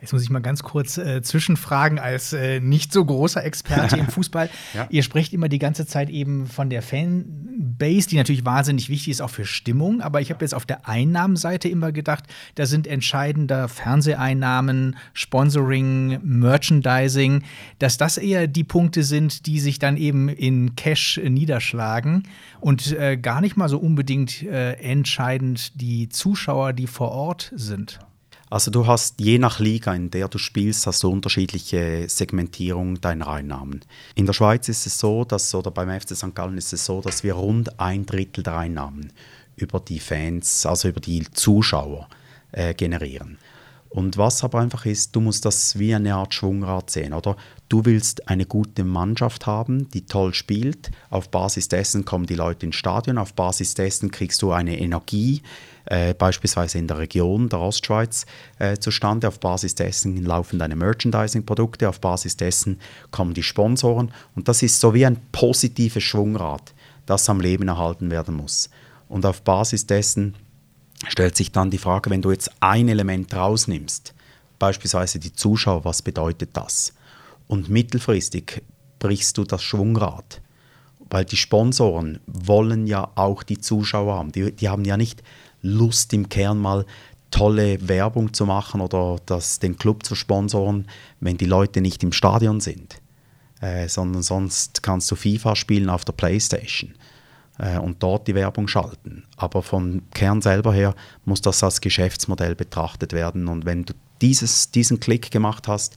Jetzt muss ich mal ganz kurz äh, zwischenfragen als äh, nicht so großer Experte im [LAUGHS] Fußball. ja. Ihr sprecht immer die ganze Zeit eben von der Fanbase, die natürlich wahnsinnig wichtig ist, auch für Stimmung. Aber ich habe jetzt auf der Einnahmenseite immer gedacht, da sind entscheidender Fernseheinnahmen, Sponsoring, Merchandising, dass das eher die Punkte sind, die sich dann eben in Cash niederschlagen und äh, gar nicht mal so unbedingt äh, entscheidend die Zuschauer, die vor Ort sind. Also du hast je nach Liga, in der du spielst, hast du unterschiedliche Segmentierung deiner Einnahmen. In der Schweiz ist es so, dass, oder beim FC St. Gallen ist es so, dass wir rund ein Drittel der Einnahmen über die Fans, also über die Zuschauer äh, generieren. Und was aber einfach ist, du musst das wie eine Art Schwungrad sehen, oder? Du willst eine gute Mannschaft haben, die toll spielt. Auf Basis dessen kommen die Leute ins Stadion. Auf Basis dessen kriegst du eine Energie, äh, beispielsweise in der Region der Ostschweiz, äh, zustande. Auf Basis dessen laufen deine Merchandising-Produkte. Auf Basis dessen kommen die Sponsoren. Und das ist so wie ein positives Schwungrad, das am Leben erhalten werden muss. Und auf Basis dessen stellt sich dann die Frage, wenn du jetzt ein Element rausnimmst, beispielsweise die Zuschauer, was bedeutet das? Und mittelfristig brichst du das Schwungrad, weil die Sponsoren wollen ja auch die Zuschauer haben. Die, die haben ja nicht Lust im Kern mal tolle Werbung zu machen oder das, den Club zu sponsoren, wenn die Leute nicht im Stadion sind. Äh, sondern sonst kannst du FIFA spielen auf der Playstation äh, und dort die Werbung schalten. Aber vom Kern selber her muss das als Geschäftsmodell betrachtet werden. Und wenn du dieses, diesen Klick gemacht hast,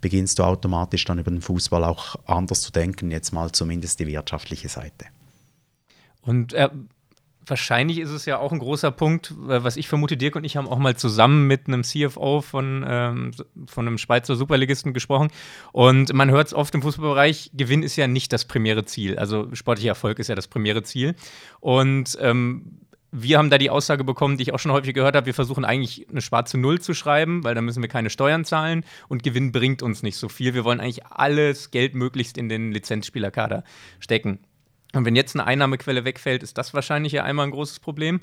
beginnst du automatisch dann über den Fußball auch anders zu denken, jetzt mal zumindest die wirtschaftliche Seite. Und äh, wahrscheinlich ist es ja auch ein großer Punkt, was ich vermute, Dirk und ich haben auch mal zusammen mit einem CFO von, ähm, von einem Schweizer Superligisten gesprochen. Und man hört es oft im Fußballbereich, Gewinn ist ja nicht das primäre Ziel. Also sportlicher Erfolg ist ja das primäre Ziel. Und ähm, wir haben da die Aussage bekommen, die ich auch schon häufig gehört habe, wir versuchen eigentlich eine schwarze Null zu schreiben, weil da müssen wir keine Steuern zahlen und Gewinn bringt uns nicht so viel. Wir wollen eigentlich alles Geld möglichst in den Lizenzspielerkader stecken. Und wenn jetzt eine Einnahmequelle wegfällt, ist das wahrscheinlich ja einmal ein großes Problem.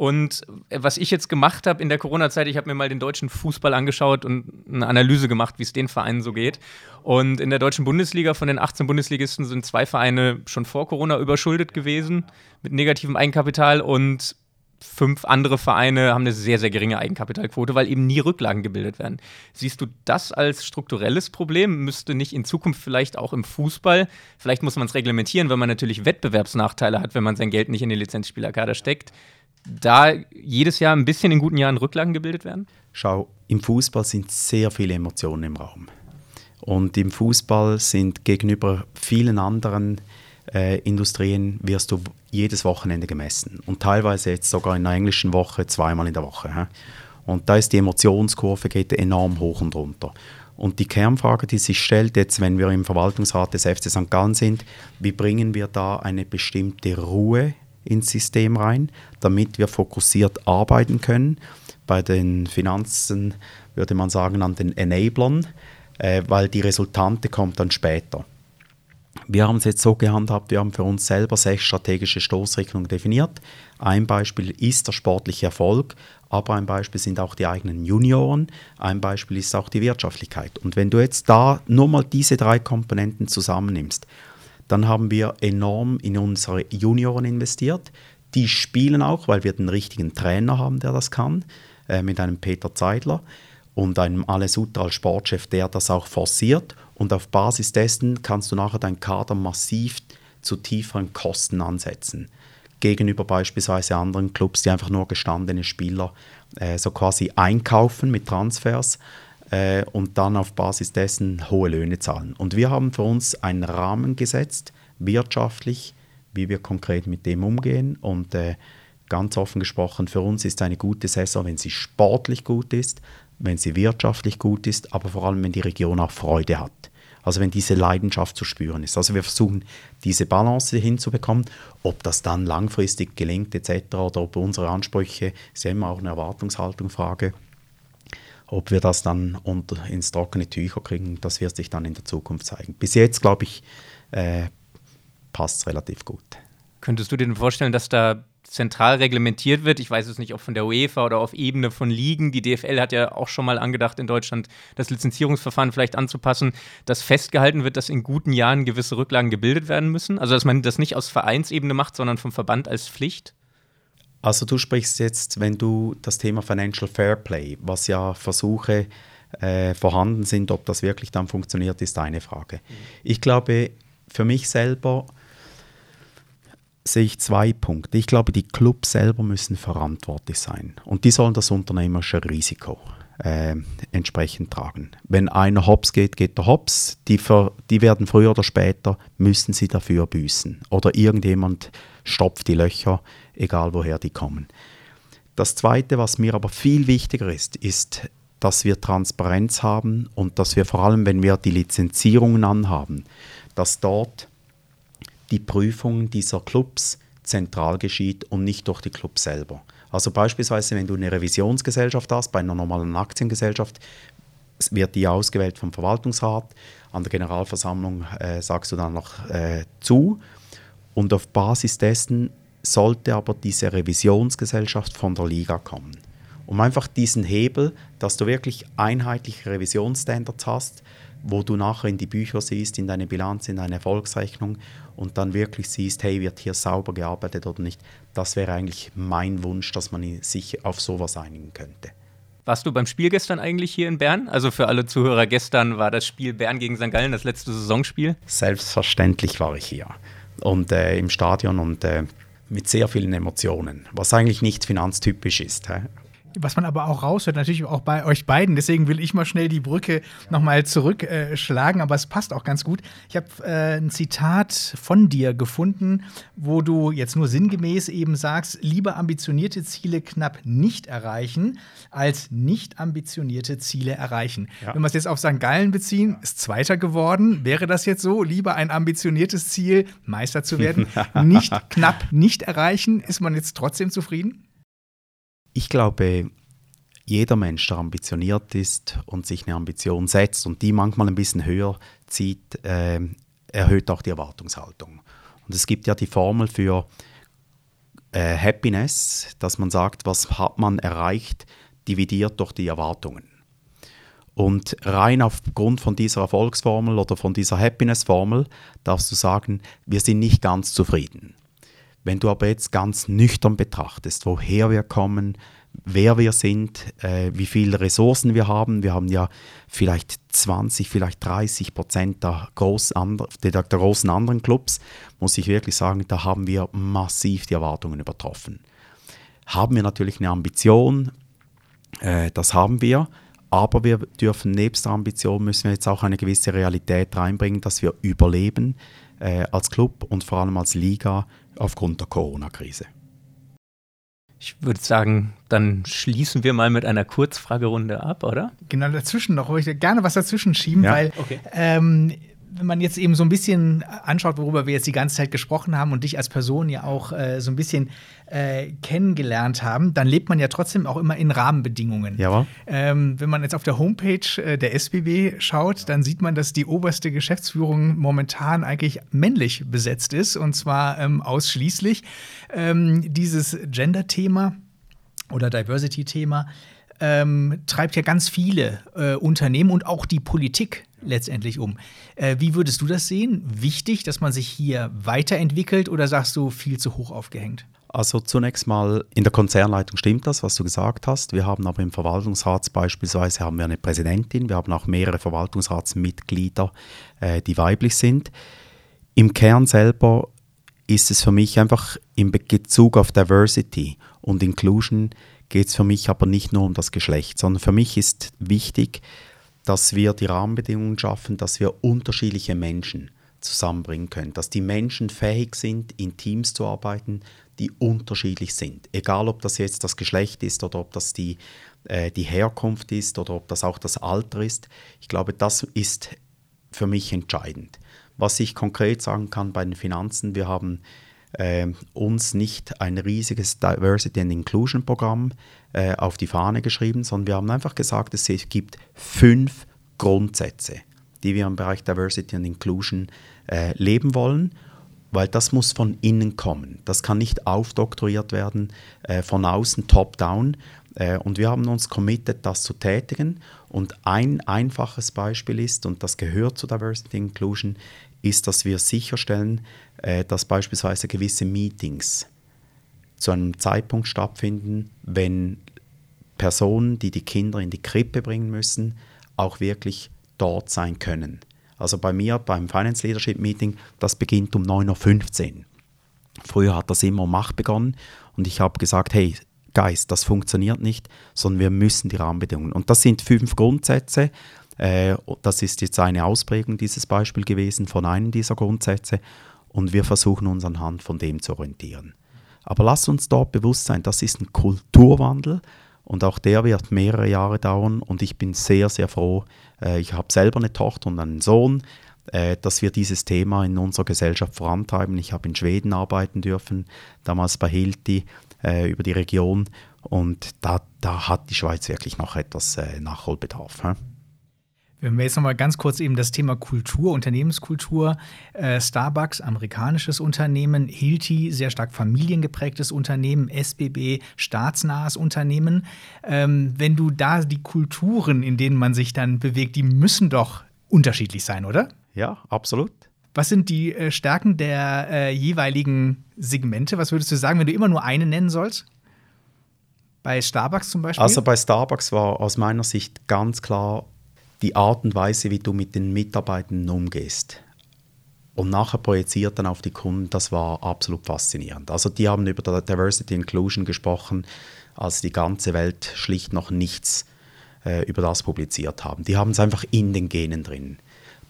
Und äh, was ich jetzt gemacht habe in der Corona-Zeit, ich habe mir mal den deutschen Fußball angeschaut und eine Analyse gemacht, wie es den Vereinen so geht. Und in der deutschen Bundesliga von den 18 Bundesligisten sind zwei Vereine schon vor Corona überschuldet gewesen mit negativem Eigenkapital und fünf andere Vereine haben eine sehr, sehr geringe Eigenkapitalquote, weil eben nie Rücklagen gebildet werden. Siehst du das als strukturelles Problem? Müsste nicht in Zukunft vielleicht auch im Fußball, vielleicht muss man es reglementieren, wenn man natürlich Wettbewerbsnachteile hat, wenn man sein Geld nicht in den Lizenzspielerkader steckt, da jedes Jahr ein bisschen in guten Jahren Rücklagen gebildet werden? Schau, im Fußball sind sehr viele Emotionen im Raum. Und im Fußball sind gegenüber vielen anderen äh, Industrien wirst du jedes Wochenende gemessen und teilweise jetzt sogar in der englischen Woche zweimal in der Woche. He? Und da ist die Emotionskurve geht enorm hoch und runter. Und die Kernfrage, die sich stellt, jetzt wenn wir im Verwaltungsrat des FC St. Gallen sind, wie bringen wir da eine bestimmte Ruhe ins System rein, damit wir fokussiert arbeiten können. Bei den Finanzen würde man sagen an den Enablern, äh, weil die Resultante kommen dann später. Wir haben es jetzt so gehandhabt, wir haben für uns selber sechs strategische Stoßrichtungen definiert. Ein Beispiel ist der sportliche Erfolg, aber ein Beispiel sind auch die eigenen Junioren, ein Beispiel ist auch die Wirtschaftlichkeit. Und wenn du jetzt da nur mal diese drei Komponenten zusammennimmst, dann haben wir enorm in unsere Junioren investiert. Die spielen auch, weil wir den richtigen Trainer haben, der das kann, äh, mit einem Peter Zeidler und einem Ale Sutter als Sportchef, der das auch forciert. Und auf Basis dessen kannst du nachher deinen Kader massiv zu tieferen Kosten ansetzen. Gegenüber beispielsweise anderen Clubs, die einfach nur gestandene Spieler äh, so quasi einkaufen mit Transfers äh, und dann auf Basis dessen hohe Löhne zahlen. Und wir haben für uns einen Rahmen gesetzt, wirtschaftlich, wie wir konkret mit dem umgehen. Und äh, ganz offen gesprochen, für uns ist eine gute Saison, wenn sie sportlich gut ist, wenn sie wirtschaftlich gut ist, aber vor allem, wenn die Region auch Freude hat. Also wenn diese Leidenschaft zu spüren ist. Also wir versuchen, diese Balance hinzubekommen. Ob das dann langfristig gelingt etc. oder ob unsere Ansprüche, ist ja immer auch eine Erwartungshaltung-Frage, ob wir das dann unter, ins trockene Tücher kriegen, das wird sich dann in der Zukunft zeigen. Bis jetzt, glaube ich, äh, passt es relativ gut. Könntest du dir vorstellen, dass da zentral reglementiert wird. Ich weiß es nicht, ob von der UEFA oder auf Ebene von Ligen. Die DFL hat ja auch schon mal angedacht, in Deutschland das Lizenzierungsverfahren vielleicht anzupassen, dass festgehalten wird, dass in guten Jahren gewisse Rücklagen gebildet werden müssen. Also, dass man das nicht aus Vereinsebene macht, sondern vom Verband als Pflicht. Also du sprichst jetzt, wenn du das Thema Financial Fair Play, was ja Versuche äh, vorhanden sind, ob das wirklich dann funktioniert, ist eine Frage. Mhm. Ich glaube, für mich selber sehe ich zwei Punkte. Ich glaube, die Clubs selber müssen verantwortlich sein und die sollen das unternehmerische Risiko äh, entsprechend tragen. Wenn einer hops geht, geht der hops. Die, ver, die werden früher oder später, müssen sie dafür büßen. Oder irgendjemand stopft die Löcher, egal woher die kommen. Das Zweite, was mir aber viel wichtiger ist, ist, dass wir Transparenz haben und dass wir vor allem, wenn wir die Lizenzierungen anhaben, dass dort die Prüfung dieser Clubs zentral geschieht und nicht durch die Clubs selber. Also beispielsweise, wenn du eine Revisionsgesellschaft hast, bei einer normalen Aktiengesellschaft, wird die ausgewählt vom Verwaltungsrat, an der Generalversammlung äh, sagst du dann noch äh, zu und auf Basis dessen sollte aber diese Revisionsgesellschaft von der Liga kommen. Um einfach diesen Hebel, dass du wirklich einheitliche Revisionsstandards hast, wo du nachher in die Bücher siehst, in deine Bilanz, in deine Erfolgsrechnung und dann wirklich siehst, hey, wird hier sauber gearbeitet oder nicht. Das wäre eigentlich mein Wunsch, dass man sich auf sowas einigen könnte. Warst du beim Spiel gestern eigentlich hier in Bern? Also für alle Zuhörer, gestern war das Spiel Bern gegen St. Gallen, das letzte Saisonspiel? Selbstverständlich war ich hier und äh, im Stadion und äh, mit sehr vielen Emotionen, was eigentlich nicht finanztypisch ist. Hä? Was man aber auch raushört, natürlich auch bei euch beiden. Deswegen will ich mal schnell die Brücke ja. nochmal zurückschlagen, äh, aber es passt auch ganz gut. Ich habe äh, ein Zitat von dir gefunden, wo du jetzt nur sinngemäß eben sagst, lieber ambitionierte Ziele knapp nicht erreichen, als nicht ambitionierte Ziele erreichen. Ja. Wenn wir es jetzt auf St. Gallen beziehen, ist Zweiter geworden. Wäre das jetzt so? Lieber ein ambitioniertes Ziel, Meister zu werden, [LAUGHS] nicht knapp nicht erreichen, ist man jetzt trotzdem zufrieden? Ich glaube, jeder Mensch, der ambitioniert ist und sich eine Ambition setzt und die manchmal ein bisschen höher zieht, äh, erhöht auch die Erwartungshaltung. Und es gibt ja die Formel für äh, Happiness, dass man sagt, was hat man erreicht, dividiert durch die Erwartungen. Und rein aufgrund von dieser Erfolgsformel oder von dieser Happiness-Formel darfst du sagen, wir sind nicht ganz zufrieden. Wenn du aber jetzt ganz nüchtern betrachtest, woher wir kommen, wer wir sind, äh, wie viele Ressourcen wir haben, wir haben ja vielleicht 20, vielleicht 30 Prozent der, groß der, der großen anderen Clubs, muss ich wirklich sagen, da haben wir massiv die Erwartungen übertroffen. Haben wir natürlich eine Ambition, äh, das haben wir, aber wir dürfen nebst der Ambition müssen wir jetzt auch eine gewisse Realität reinbringen, dass wir überleben äh, als Club und vor allem als Liga aufgrund der Corona-Krise. Ich würde sagen, dann schließen wir mal mit einer Kurzfragerunde ab, oder? Genau, dazwischen noch. Ich gerne was dazwischen schieben, ja. weil okay. ähm, wenn man jetzt eben so ein bisschen anschaut, worüber wir jetzt die ganze Zeit gesprochen haben und dich als Person ja auch äh, so ein bisschen äh, kennengelernt haben, dann lebt man ja trotzdem auch immer in Rahmenbedingungen. Ja. Ähm, wenn man jetzt auf der Homepage äh, der SBB schaut, dann sieht man, dass die oberste Geschäftsführung momentan eigentlich männlich besetzt ist und zwar ähm, ausschließlich. Ähm, dieses Gender-Thema oder Diversity-Thema ähm, treibt ja ganz viele äh, Unternehmen und auch die Politik letztendlich um. Äh, wie würdest du das sehen? Wichtig, dass man sich hier weiterentwickelt oder sagst du viel zu hoch aufgehängt? Also zunächst mal in der Konzernleitung stimmt das, was du gesagt hast. Wir haben aber im Verwaltungsrat beispielsweise haben wir eine Präsidentin, wir haben auch mehrere Verwaltungsratsmitglieder, äh, die weiblich sind. Im Kern selber ist es für mich einfach in Bezug auf Diversity und Inclusion geht es für mich aber nicht nur um das Geschlecht, sondern für mich ist wichtig, dass wir die Rahmenbedingungen schaffen, dass wir unterschiedliche Menschen zusammenbringen können, dass die Menschen fähig sind, in Teams zu arbeiten, die unterschiedlich sind. Egal, ob das jetzt das Geschlecht ist oder ob das die, äh, die Herkunft ist oder ob das auch das Alter ist. Ich glaube, das ist für mich entscheidend. Was ich konkret sagen kann bei den Finanzen, wir haben äh, uns nicht ein riesiges Diversity and Inclusion Programm äh, auf die Fahne geschrieben, sondern wir haben einfach gesagt, es gibt fünf Grundsätze, die wir im Bereich Diversity and Inclusion äh, leben wollen, weil das muss von innen kommen. Das kann nicht aufdoktoriert werden äh, von außen, top-down. Äh, und wir haben uns committed, das zu tätigen. Und ein einfaches Beispiel ist, und das gehört zu Diversity Inclusion, ist, dass wir sicherstellen, äh, dass beispielsweise gewisse Meetings zu einem Zeitpunkt stattfinden, wenn Personen, die die Kinder in die Krippe bringen müssen, auch wirklich dort sein können. Also bei mir beim Finance Leadership Meeting, das beginnt um 9.15 Uhr. Früher hat das immer um 8 begonnen und ich habe gesagt, hey, Geist, das funktioniert nicht, sondern wir müssen die Rahmenbedingungen. Und das sind fünf Grundsätze. Äh, das ist jetzt eine Ausprägung dieses Beispiel gewesen von einem dieser Grundsätze und wir versuchen uns anhand von dem zu orientieren. Aber lasst uns dort bewusst sein, das ist ein Kulturwandel und auch der wird mehrere Jahre dauern und ich bin sehr, sehr froh. Äh, ich habe selber eine Tochter und einen Sohn, äh, dass wir dieses Thema in unserer Gesellschaft vorantreiben. Ich habe in Schweden arbeiten dürfen, damals bei Hilti äh, über die Region und da, da hat die Schweiz wirklich noch etwas Nachholbedarf. Wenn wir jetzt nochmal ganz kurz eben das Thema Kultur, Unternehmenskultur, äh, Starbucks, amerikanisches Unternehmen, Hilti, sehr stark familiengeprägtes Unternehmen, SBB, staatsnahes Unternehmen. Ähm, wenn du da die Kulturen, in denen man sich dann bewegt, die müssen doch unterschiedlich sein, oder? Ja, absolut. Was sind die äh, Stärken der äh, jeweiligen Segmente? Was würdest du sagen, wenn du immer nur eine nennen sollst? Bei Starbucks zum Beispiel? Also bei Starbucks war aus meiner Sicht ganz klar die Art und Weise, wie du mit den Mitarbeitern umgehst. Und nachher projiziert dann auf die Kunden, das war absolut faszinierend. Also die haben über Diversity Inclusion gesprochen, als die ganze Welt schlicht noch nichts äh, über das publiziert haben. Die haben es einfach in den Genen drin.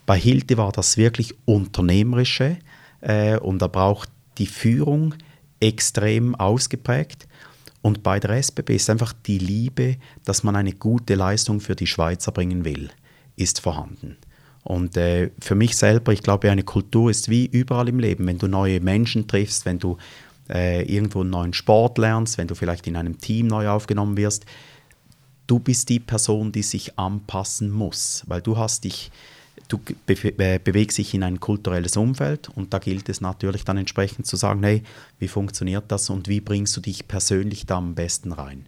Bei Hilti war das wirklich unternehmerische äh, und da braucht die Führung extrem ausgeprägt. Und bei der SBB ist einfach die Liebe, dass man eine gute Leistung für die Schweizer bringen will ist vorhanden. Und äh, für mich selber, ich glaube, eine Kultur ist wie überall im Leben. Wenn du neue Menschen triffst, wenn du äh, irgendwo einen neuen Sport lernst, wenn du vielleicht in einem Team neu aufgenommen wirst, du bist die Person, die sich anpassen muss, weil du hast dich, du be be bewegst dich in ein kulturelles Umfeld und da gilt es natürlich dann entsprechend zu sagen, hey, wie funktioniert das und wie bringst du dich persönlich da am besten rein?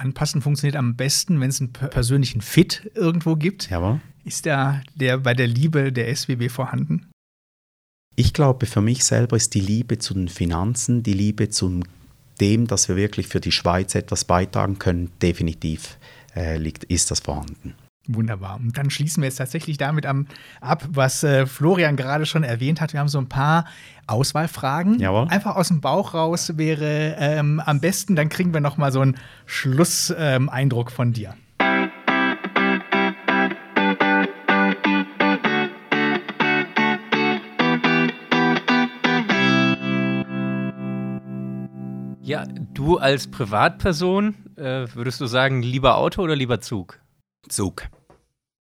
Anpassen funktioniert am besten, wenn es einen persönlichen Fit irgendwo gibt. Jawohl. Ist da der bei der Liebe der SWB vorhanden? Ich glaube, für mich selber ist die Liebe zu den Finanzen, die Liebe zu dem, dass wir wirklich für die Schweiz etwas beitragen können, definitiv äh, liegt, ist das vorhanden. Wunderbar. Und dann schließen wir jetzt tatsächlich damit am, ab, was äh, Florian gerade schon erwähnt hat. Wir haben so ein paar Auswahlfragen. Jawohl. Einfach aus dem Bauch raus wäre ähm, am besten, dann kriegen wir noch mal so einen Schlusseindruck ähm, von dir. Ja, du Du als Privatperson, äh, würdest du sagen, lieber Auto oder lieber Zug? Zug.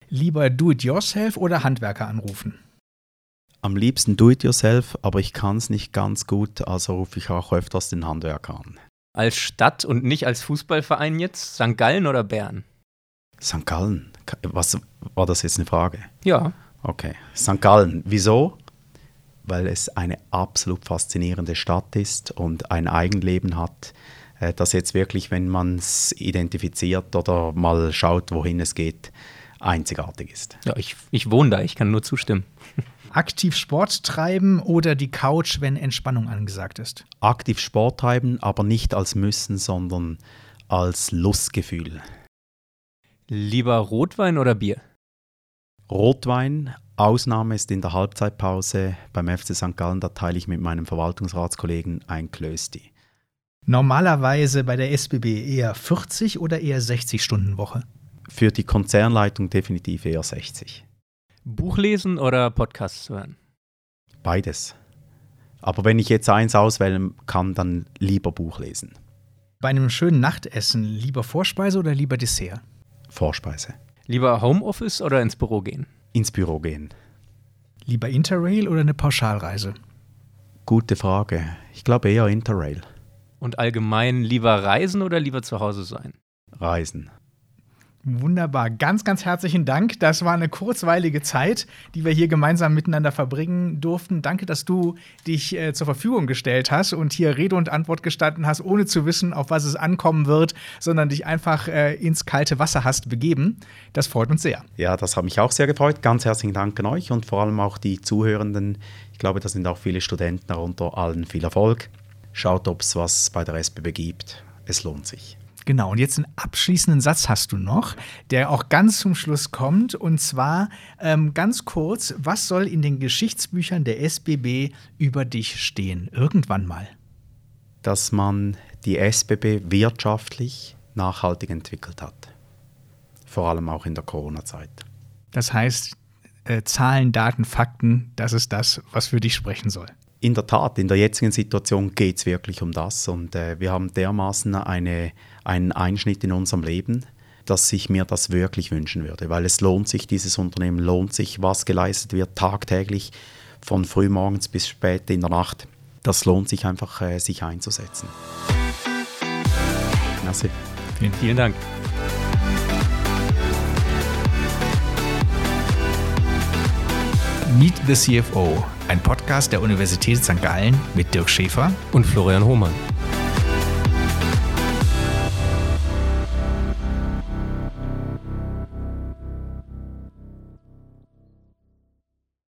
Lieber Do-it-yourself oder Handwerker anrufen? Am liebsten Do-it-yourself, aber ich kann es nicht ganz gut, also rufe ich auch öfters den Handwerker an. Als Stadt und nicht als Fußballverein jetzt? St. Gallen oder Bern? St. Gallen? Was war das jetzt eine Frage? Ja. Okay. St. Gallen. Wieso? Weil es eine absolut faszinierende Stadt ist und ein Eigenleben hat, äh, das jetzt wirklich, wenn man es identifiziert oder mal schaut, wohin es geht, einzigartig ist. Ja, ich, ich wohne da, ich kann nur zustimmen. Aktiv Sport treiben oder die Couch, wenn Entspannung angesagt ist? Aktiv Sport treiben, aber nicht als Müssen, sondern als Lustgefühl. Lieber Rotwein oder Bier? Rotwein. Ausnahme ist in der Halbzeitpause beim FC St. Gallen, da teile ich mit meinem Verwaltungsratskollegen ein Klösti. Normalerweise bei der SBB eher 40 oder eher 60 Stunden Woche? Für die Konzernleitung definitiv eher 60. Buch lesen oder Podcasts hören? Beides. Aber wenn ich jetzt eins auswählen kann, dann lieber Buch lesen. Bei einem schönen Nachtessen lieber Vorspeise oder lieber Dessert? Vorspeise. Lieber Homeoffice oder ins Büro gehen? Ins Büro gehen. Lieber Interrail oder eine Pauschalreise? Gute Frage. Ich glaube eher Interrail. Und allgemein lieber reisen oder lieber zu Hause sein? Reisen. Wunderbar. Ganz, ganz herzlichen Dank. Das war eine kurzweilige Zeit, die wir hier gemeinsam miteinander verbringen durften. Danke, dass du dich äh, zur Verfügung gestellt hast und hier Rede und Antwort gestanden hast, ohne zu wissen, auf was es ankommen wird, sondern dich einfach äh, ins kalte Wasser hast begeben. Das freut uns sehr. Ja, das hat mich auch sehr gefreut. Ganz herzlichen Dank an euch und vor allem auch die Zuhörenden. Ich glaube, da sind auch viele Studenten darunter. Allen viel Erfolg. Schaut, ob es was bei der SBB gibt. Es lohnt sich. Genau, und jetzt einen abschließenden Satz hast du noch, der auch ganz zum Schluss kommt. Und zwar ähm, ganz kurz, was soll in den Geschichtsbüchern der SBB über dich stehen? Irgendwann mal. Dass man die SBB wirtschaftlich nachhaltig entwickelt hat. Vor allem auch in der Corona-Zeit. Das heißt, äh, Zahlen, Daten, Fakten, das ist das, was für dich sprechen soll in der Tat, in der jetzigen Situation geht es wirklich um das. Und äh, wir haben dermaßen eine, einen Einschnitt in unserem Leben, dass ich mir das wirklich wünschen würde. Weil es lohnt sich, dieses Unternehmen lohnt sich, was geleistet wird, tagtäglich, von frühmorgens bis spät in der Nacht. Das lohnt sich einfach, äh, sich einzusetzen. Merci. Vielen, vielen Dank. Meet the CFO, ein Podcast der Universität St. Gallen mit Dirk Schäfer und Florian Hohmann.